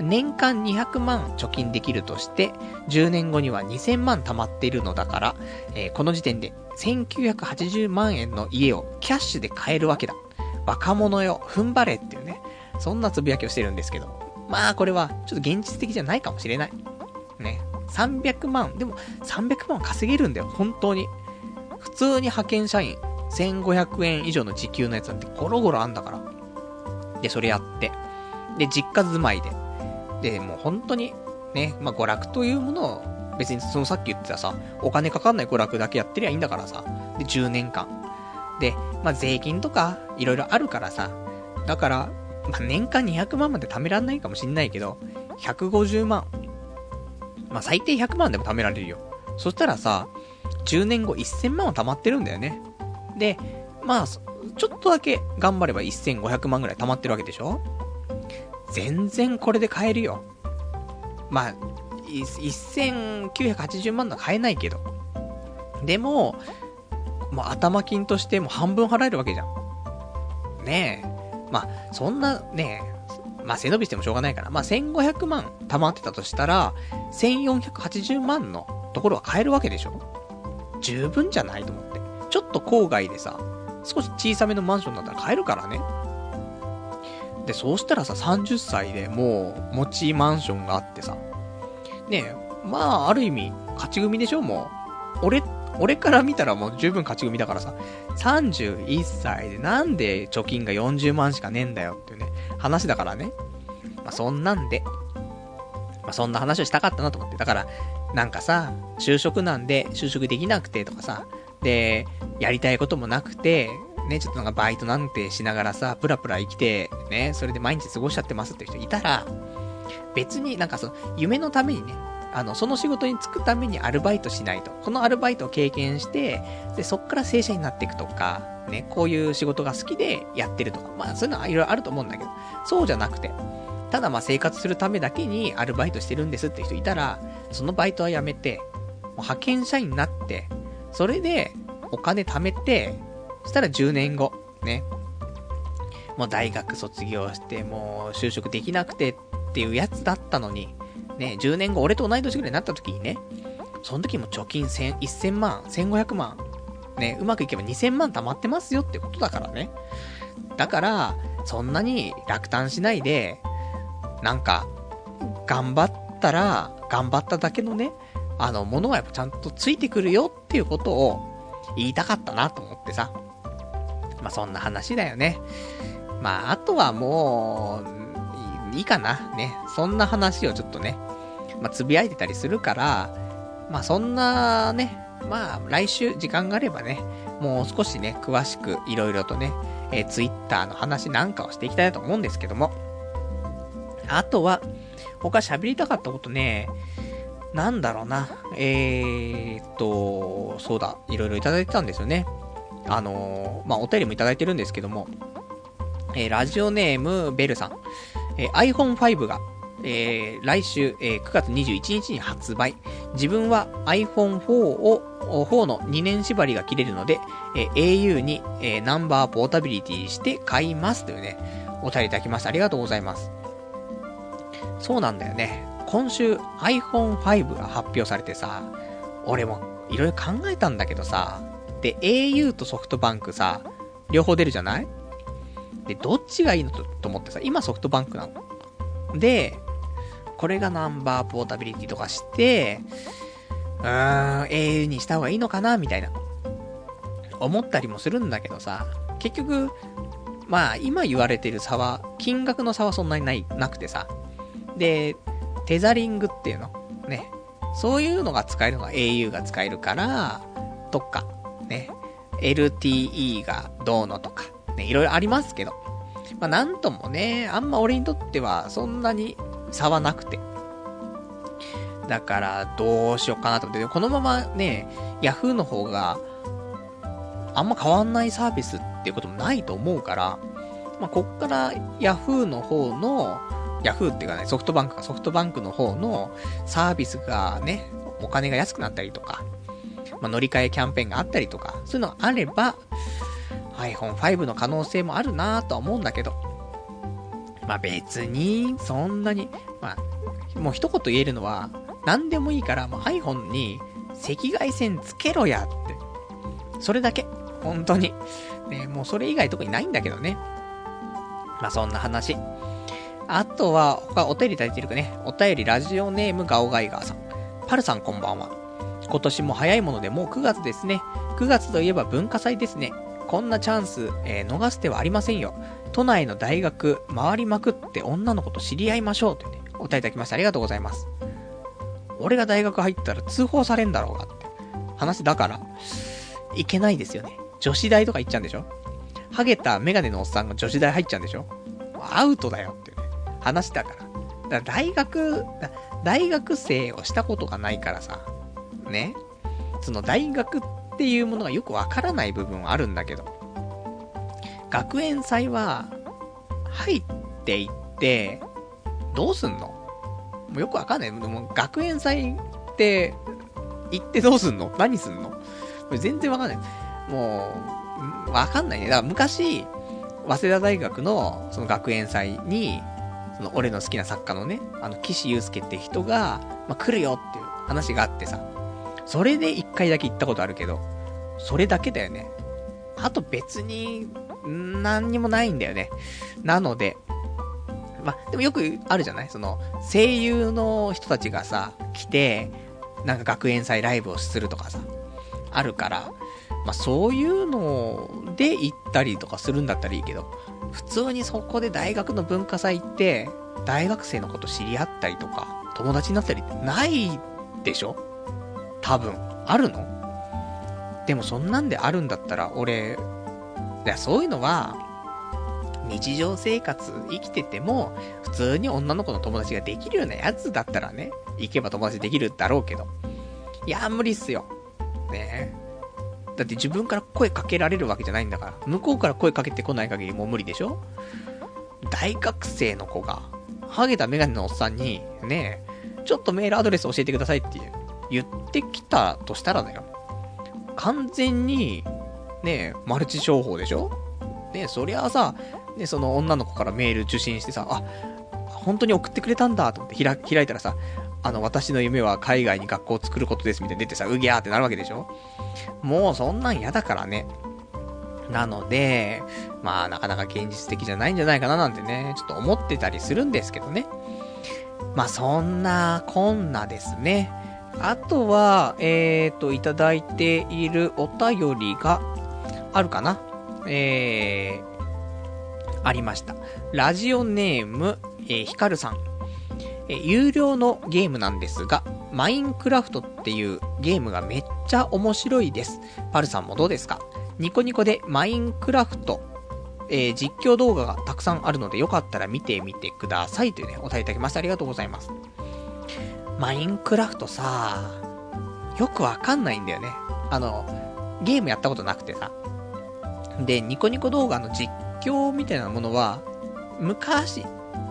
年間200万貯金できるとして、10年後には2000万貯まっているのだから、えーこの時点で1980万円の家をキャッシュで買えるわけだ。若者よ、踏ん張れっていうね、そんなつぶやきをしてるんですけど、まあこれはちょっと現実的じゃないかもしれない。ね。300万、でも300万稼げるんだよ、本当に。普通に派遣社員、1500円以上の時給のやつなんてゴロゴロあんだから。で、それやって。で、実家住まいで。で、もう本当に、ね、まあ娯楽というものを、別にそのさっき言ってたさ、お金かかんない娯楽だけやってりゃいいんだからさ。で、10年間。で、まあ税金とか、いろいろあるからさ。だから、まあ年間200万まで貯めらんないかもしんないけど、150万。まあ最低100万でも貯められるよ。そしたらさ、10年後1000万は貯まってるんだよね。で、まあ、ちょっとだけ頑張れば1500万ぐらい貯まってるわけでしょ全然これで買えるよ。まあ、1980万のは買えないけど。でも、もう頭金としてもう半分払えるわけじゃん。ねえ。まあ、そんなねえまあ背伸びしてもしょうがないから、まあ1500万貯まってたとしたら、1480万のところは買えるわけでしょ？十分じゃないと思って。ちょっと郊外でさ、少し小さめのマンションだったら買えるからね。で、そうしたらさ、30歳でもう、持ちマンションがあってさ。ねえ、まあ、ある意味、勝ち組でしょ？もう。俺、俺から見たらもう十分勝ち組だからさ。31歳でなんで貯金が40万しかねえんだよっていうね、話だからね。まあ、そんなんで。まあ、そんな話をしたかったなと思って。だから、なんかさ、就職なんで、就職できなくてとかさ、で、やりたいこともなくて、ね、ちょっとなんかバイトなんてしながらさ、プラプラ生きて、ね、それで毎日過ごしちゃってますって人いたら、別になんかその、夢のためにね、あの、その仕事に就くためにアルバイトしないと。このアルバイトを経験して、で、そっから正社員になっていくとか、ね、こういう仕事が好きでやってるとか、まあそういうのはいろいろあると思うんだけど、そうじゃなくて、ただまあ生活するためだけにアルバイトしてるんですって人いたら、そのバイトはやめて、もう派遣社員になって、それでお金貯めて、そしたら10年後、ね、もう大学卒業して、もう就職できなくてっていうやつだったのに、ね、10年後俺と同い年ぐらいになった時にね、その時も貯金1000 1000万、1500万、ね、うまくいけば2000万貯まってますよってことだからね。だから、そんなに落胆しないで、なんか、頑張ったら、頑張っただけのね、あの、ものはやっぱちゃんとついてくるよっていうことを言いたかったなと思ってさ。まあ、そんな話だよね。まあ、あとはもう、いいかな。ね。そんな話をちょっとね、まあ、つぶやいてたりするから、まあ、そんなね、まあ、来週時間があればね、もう少しね、詳しくいろいろとね、えー、ツイッターの話なんかをしていきたいなと思うんですけども。あとは、他喋りたかったことね、なんだろうな。えーっと、そうだ、いろいろいただいてたんですよね。あのーまあ、お便りもいただいてるんですけども、えーラジオネーム、ベルさん。えー iPhone5 が、えー来週、えー9月21日に発売。自分は iPhone4 を、4の2年縛りが切れるので、えー au に、えーナンバーポータビリティして買いますというね、お便りいただきました。ありがとうございます。そうなんだよね。今週 iPhone5 が発表されてさ、俺もいろいろ考えたんだけどさ、で、au とソフトバンクさ、両方出るじゃない？で、どっちがいいのとと思ってさ、今ソフトバンクなの？で、これがナンバーポータビリティとかして、うーん、au にした方がいいのかなみたいな。思ったりもするんだけどさ、結局、まあ、今言われてる差は、金額の差はそんなにない、なくてさ。で、テザリングっていうの？ね。そういうのが使えるのが au が使えるから、とか、ね。LTE がどうのとか、ね、いろいろありますけど。まあ、なんともね、あんま俺にとってはそんなに差はなくて。だから、どうしようかなと思って、このままね、Yahoo の方が、あんま変わんないサービスっていうこともないと思うから、まあ、こっから Yahoo の方の、Yahoo っていうかね、ソフトバンクか、ソフトバンクの方のサービスがね、お金が安くなったりとか、まあ、乗り換えキャンペーンがあったりとか、そういうのがあれば、iPhone5 の可能性もあるなぁとは思うんだけど、まあ別に、そんなに、まあ、もう一言言えるのは、何でもいいから、もう iPhone に赤外線つけろやって。それだけ。本当に。ね、もうそれ以外特にないんだけどね。まあそんな話。あとは、他お便りいただいてるかね。お便りラジオネームガオガイガーさん。パルさんこんばんは。今年も早いものでもう9月ですね。9月といえば文化祭ですね。こんなチャンス、えー、逃す手はありませんよ。都内の大学回りまくって女の子と知り合いましょうというね、お答えいただきましてありがとうございます。俺が大学入ったら通報されんだろうがって話だから、いけないですよね。女子大とか行っちゃうんでしょ？ハゲたメガネのおっさんが女子大入っちゃうんでしょ？アウトだよってね、話だから。だから大学、大学生をしたことがないからさ、ね。その大学っていうものがよくわからない部分はあるんだけど、学園祭は、入っていって、どうすんの？もうよくわかんない。でも学園祭って、行ってどうすんの？何すんの？全然わかんない。もう、わかんないね。だから昔、早稲田大学のその学園祭に、その俺の好きな作家のね、あの、岸優介って人が、まあ、来るよっていう話があってさ、それで一回だけ行ったことあるけど、それだけだよね。あと別に、何にもないんだよね。なので、までもよくあるじゃない？その、声優の人たちがさ、来て、なんか学園祭ライブをするとかさ、あるから、まあ、そういうので行ったりとかするんだったらいいけど、普通にそこで大学の文化祭行って、大学生のこと知り合ったりとか、友達になったりってないでしょ？多分。あるの？でもそんなんであるんだったら、俺、いや、そういうのは、日常生活生きてても、普通に女の子の友達ができるようなやつだったらね、行けば友達できるだろうけど。いや、無理っすよ。ねだって自分から声かけられるわけじゃないんだから。向こうから声かけてこない限りもう無理でしょ大学生の子が、ハゲたメガネのおっさんに、ねちょっとメールアドレス教えてくださいって言ってきたとしたらだよ。完全に、ねえマルチ商法でしょ？ねそりゃあさ、ね、その女の子からメール受信してさ、あ、本当に送ってくれたんだと思って開開いたらさ、あの、私の夢は海外に学校を作ることですみたいに出てさ、うぎゃーってなるわけでしょ？もうそんなん嫌だからね。なので、まあなかなか現実的じゃないんじゃないかななんてね、ちょっと思ってたりするんですけどね。まあそんなこんなですね。あとは、えーと、いただいているお便りがあるかな？えー、ありました。ラジオネーム、えー、ヒカルさん。えー、有料のゲームなんですが、マインクラフトっていうゲームがめっちゃ面白いです。パルさんもどうですか？ニコニコでマインクラフト、えー、実況動画がたくさんあるのでよかったら見てみてくださいというね、お答えいただきましてありがとうございます。マインクラフトさ、よくわかんないんだよね。あの、ゲームやったことなくてさ。で、ニコニコ動画の実況みたいなものは、昔、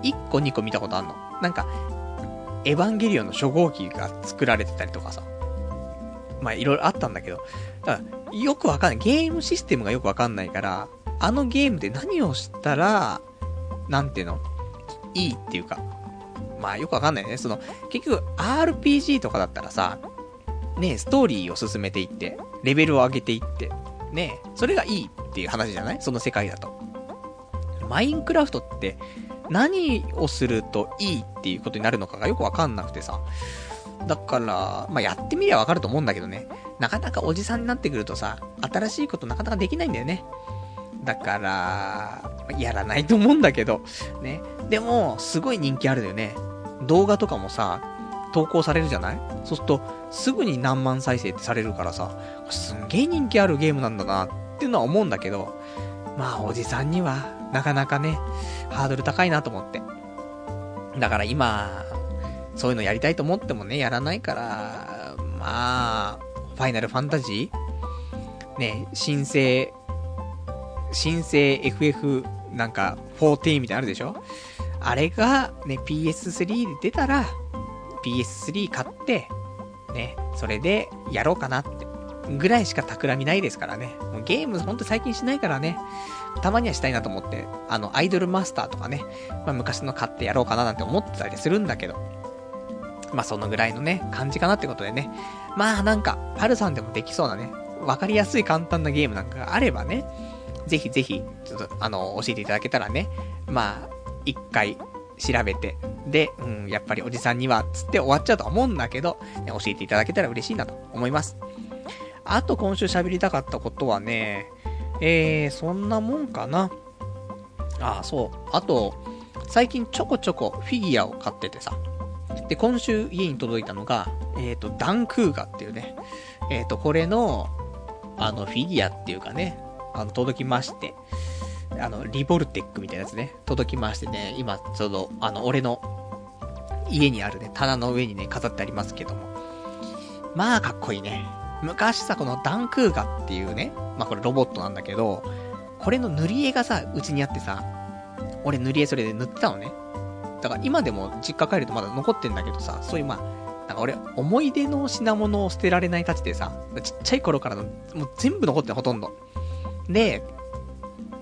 1個2個見たことあんの。なんか、エヴァンゲリオンの初号機が作られてたりとかさ。まあ、いろいろあったんだけど、だから、よくわかんない。ゲームシステムがよくわかんないから、あのゲームで何をしたら、なんていうのいいっていうか、まあよくわかんないね。その、結局 RPG とかだったらさ、ね、ストーリーを進めていって、レベルを上げていって、ね、それがいいっていう話じゃない？その世界だと。マインクラフトって何をするといいっていうことになるのかがよくわかんなくてさ。だから、まあ、やってみりゃわかると思うんだけどね。なかなかおじさんになってくるとさ、新しいことなかなかできないんだよね。だから、やらないと思うんだけど、ね。でも、すごい人気あるよね。動画とかもさ、投稿されるじゃない？そうすると、すぐに何万再生ってされるからさ、すんげえ人気あるゲームなんだなっっていうのは思うんだけど、まあ、おじさんには、なかなかね、ハードル高いなと思って。だから今、そういうのやりたいと思ってもね、やらないから、まあ、ファイナルファンタジーね、新生、新生 FF なんか14みたいなのあるでしょ？あれがね、PS3 で出たら、PS3 買って、ね、それでやろうかなって。ぐらいしか企みないですからね。もうゲームほんと最近しないからね。たまにはしたいなと思って、あの、アイドルマスターとかね、まあ昔の買ってやろうかななんて思ってたりするんだけど。まあそのぐらいのね、感じかなってことでね。まあなんか、パルさんでもできそうなね、わかりやすい簡単なゲームなんかがあればね、ぜひぜひ、ちょっとあの、教えていただけたらね、まあ、一回調べて、で、うん、やっぱりおじさんには、つって終わっちゃうと思うんだけど、ね教えていただけたら嬉しいなと思います。あと今週喋りたかったことはね、えー、そんなもんかな。ああ、そう。あと、最近ちょこちょこフィギュアを買っててさ。で、今週家に届いたのが、えっ、と、ダンクーガっていうね、えっ、と、これの、あの、フィギュアっていうかね、あの、届きまして、あの、リボルテックみたいなやつね、届きましてね、今、ちょうど、あの、俺の家にあるね、棚の上にね、飾ってありますけども。まあ、かっこいいね。昔さ、このダンクーガっていうね、まあこれロボットなんだけど、これの塗り絵がさ、うちにあってさ、俺塗り絵それで塗ってたのね。だから今でも実家帰るとまだ残ってんだけどさ、そういうまあ、なんか俺、思い出の品物を捨てられないたちでさ、ちっちゃい頃からの、もう全部残ってんほとんど。で、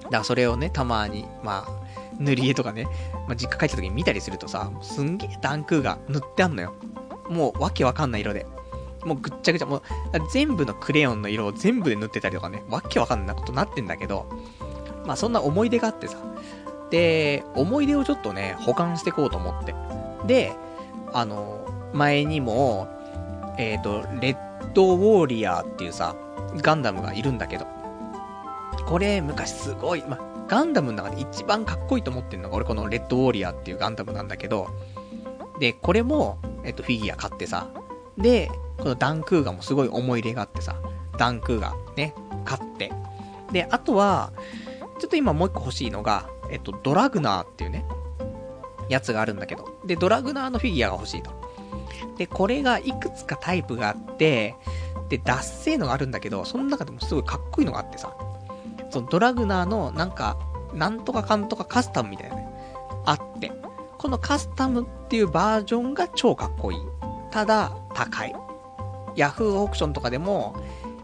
だからそれをね、たまに、まあ、塗り絵とかね、まあ、実家帰った時に見たりするとさ、すんげえダンクーが塗ってあんのよ。もうわけわかんない色で。もうぐっちゃぐちゃ、もう全部のクレヨンの色を全部で塗ってたりとかね、わけわかんないことなってんだけど、まあそんな思い出があってさ、で、思い出をちょっとね、保管してこうと思って。で、あの、前にも、えっ、と、レッドウォーリアーっていうさ、ガンダムがいるんだけど、これ昔すごい、まあ、ガンダムの中で一番かっこいいと思ってるのが俺このレッドウォーリアーっていうガンダムなんだけど、で、これも、えっ、と、フィギュア買ってさ、で、このダンクーガもすごい思い入れがあってさ、ダンクーガね、買って。で、あとは、ちょっと今もう一個欲しいのが、えっと、ドラグナーっていうね、やつがあるんだけど。で、ドラグナーのフィギュアが欲しいと。で、これがいくつかタイプがあって、で、ダッセーのがあるんだけど、その中でもすごいかっこいいのがあってさ、そのドラグナーのなんか、なんとかかんとかカスタムみたいなね、あって、このカスタムっていうバージョンが超かっこいい。ただ、高い。ヤフーオークションとかでも、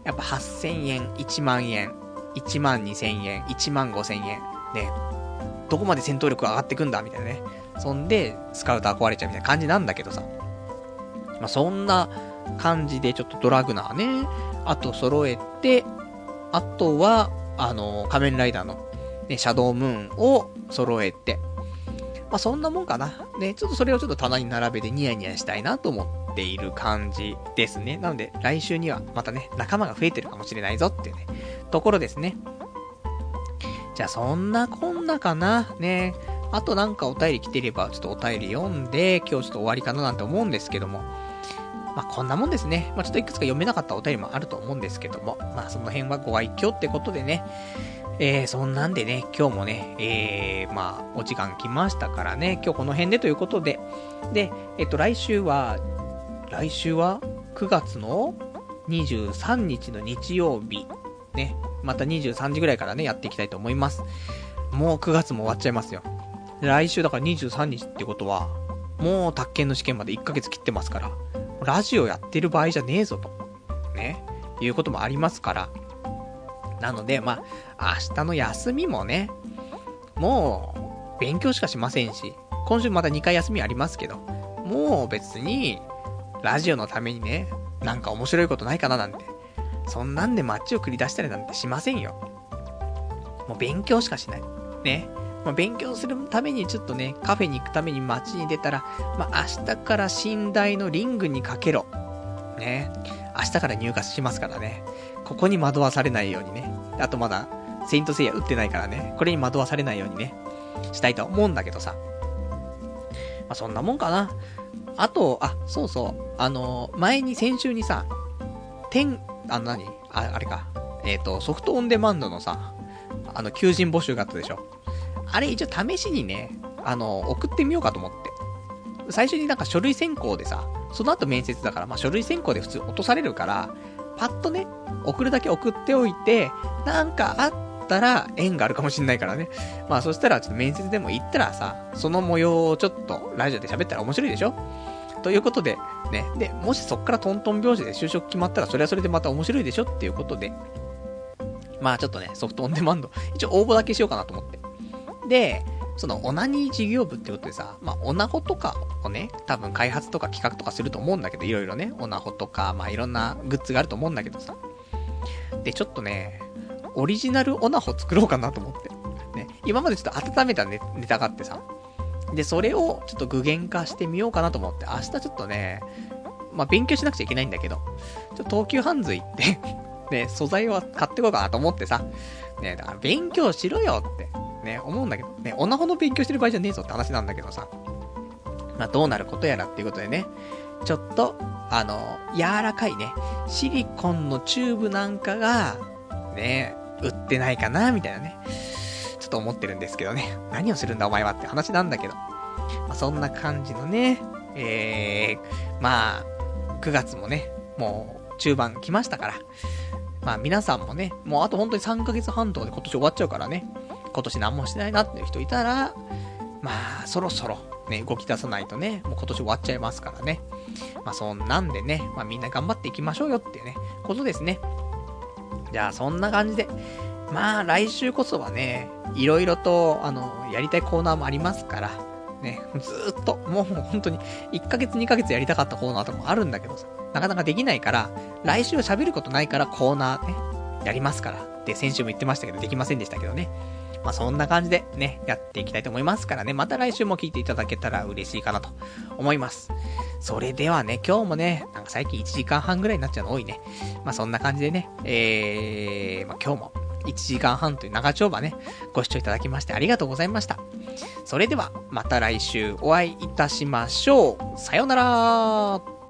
やっぱ8000円、1万円、1万2000円、1万5000円。ね。どこまで戦闘力上がってくんだみたいなね。そんで、スカウター壊れちゃうみたいな感じなんだけどさ。まあ、そんな感じでちょっとドラグナーね、あと揃えて、あとは、あの、仮面ライダーの、ね、シャドウムーンを揃えて、まあ、そんなもんかな。ね、ちょっとそれをちょっと棚に並べてニヤニヤしたいなと思ってている感じですね。なので、来週にはまたね、仲間が増えてるかもしれないぞっていうね、ところですね。じゃあ、そんなこんなかな。ね。あとなんかお便り来てれば、ちょっとお便り読んで、今日ちょっと終わりかななんて思うんですけども。まあ、こんなもんですね。まあ、ちょっといくつか読めなかったお便りもあると思うんですけども。まあ、その辺はご愛嬌ってことでね。えー、そんなんでね、今日もね、えー、まあ、お時間来ましたからね、今日この辺でということで。で、えっと、来週は、来週は9月の23日の日曜日。ね、また23時ぐらいからね、やっていきたいと思います。もう9月も終わっちゃいますよ。来週だから23日ってことは、もう宅建の試験まで1ヶ月切ってますから、ラジオやってる場合じゃねえぞと。ね。いうこともありますから。なので、まあ、明日の休みもね、もう、勉強しかしませんし、今週また2回休みありますけど、もう別に、ラジオのためにね、なんか面白いことないかななんて、そんなんで街を繰り出したりなんてしませんよ。もう勉強しかしない。ね。まあ、勉強するためにちょっとね、カフェに行くために街に出たら、まあ、明日から寝台のリングにかけろ。ね。明日から入荷しますからね。ここに惑わされないようにね。あとまだ、セイントセイヤ打ってないからね、これに惑わされないようにね、したいと思うんだけどさ。まあ、そんなもんかな。あと、あ、そうそう、あの、前に先週にさ、天、あの何？あ、あれか。えっ、ー、と、ソフトオンデマンドのさ、あの、求人募集があったでしょ。あれ一応試しにね、あの、送ってみようかと思って。最初になんか書類選考でさ、その後面接だから、まあ書類選考で普通落とされるから、パッとね、送るだけ送っておいて、なんかあったら縁があるかもしんないからね。まあそしたらちょっと面接でも行ったらさ、その模様をちょっとラジオで喋ったら面白いでしょ？ということで、ね。で、もしそっからトントン拍子で就職決まったら、それはそれでまた面白いでしょ？っていうことで、まあちょっとね、ソフトオンデマンド、一応応募だけしようかなと思って。で、そのオナニー事業部ってことでさ、まあオナホとかをね、多分開発とか企画とかすると思うんだけど、いろいろね、オナホとか、まあいろんなグッズがあると思うんだけどさ。で、ちょっとね、オリジナルオナホ作ろうかなと思って。ね、今までちょっと温めたネネタがあってさ。で、それをちょっと具現化してみようかなと思って、明日ちょっとね、まあ、勉強しなくちゃいけないんだけど、ちょっと東急ハンズ行って ね、素材を買ってこうかなと思ってさ、ね、だから勉強しろよって、ね、思うんだけど、ね、オナホの勉強してる場合じゃねえぞって話なんだけどさ、まあ、どうなることやらっていうことでね、ちょっと、あの、柔らかいね、シリコンのチューブなんかが、ね、売ってないかな、みたいなね。ちょっと思ってるんですけどね。何をするんだお前はって話なんだけど。まあ、そんな感じのね、えー、まあ、9月もね、もう中盤来ましたから。まあ皆さんもね、もうあと本当に3ヶ月半とかで今年終わっちゃうからね、今年何もしてないなっていう人いたら、まあそろそろね、動き出さないとね、もう今年終わっちゃいますからね。まあそんなんでね、まあみんな頑張っていきましょうよっていうね、ことですね。じゃあそんな感じで、まあ来週こそはね、いろいろと、あの、やりたいコーナーもありますから、ね、ずっと、もう本当に、1ヶ月2ヶ月やりたかったコーナーとかもあるんだけどさ、なかなかできないから、来週は喋ることないからコーナーね、やりますから。って先週も言ってましたけど、できませんでしたけどね。まあそんな感じでね、やっていきたいと思いますからね、また来週も聞いていただけたら嬉しいかなと思います。それではね、今日もね、なんか最近1時間半ぐらいになっちゃうの多いね。まあそんな感じでね、えー、まあ今日も1時間半という長丁場ね、ご視聴いただきましてありがとうございました。それでは、また来週お会いいたしましょう。さようなら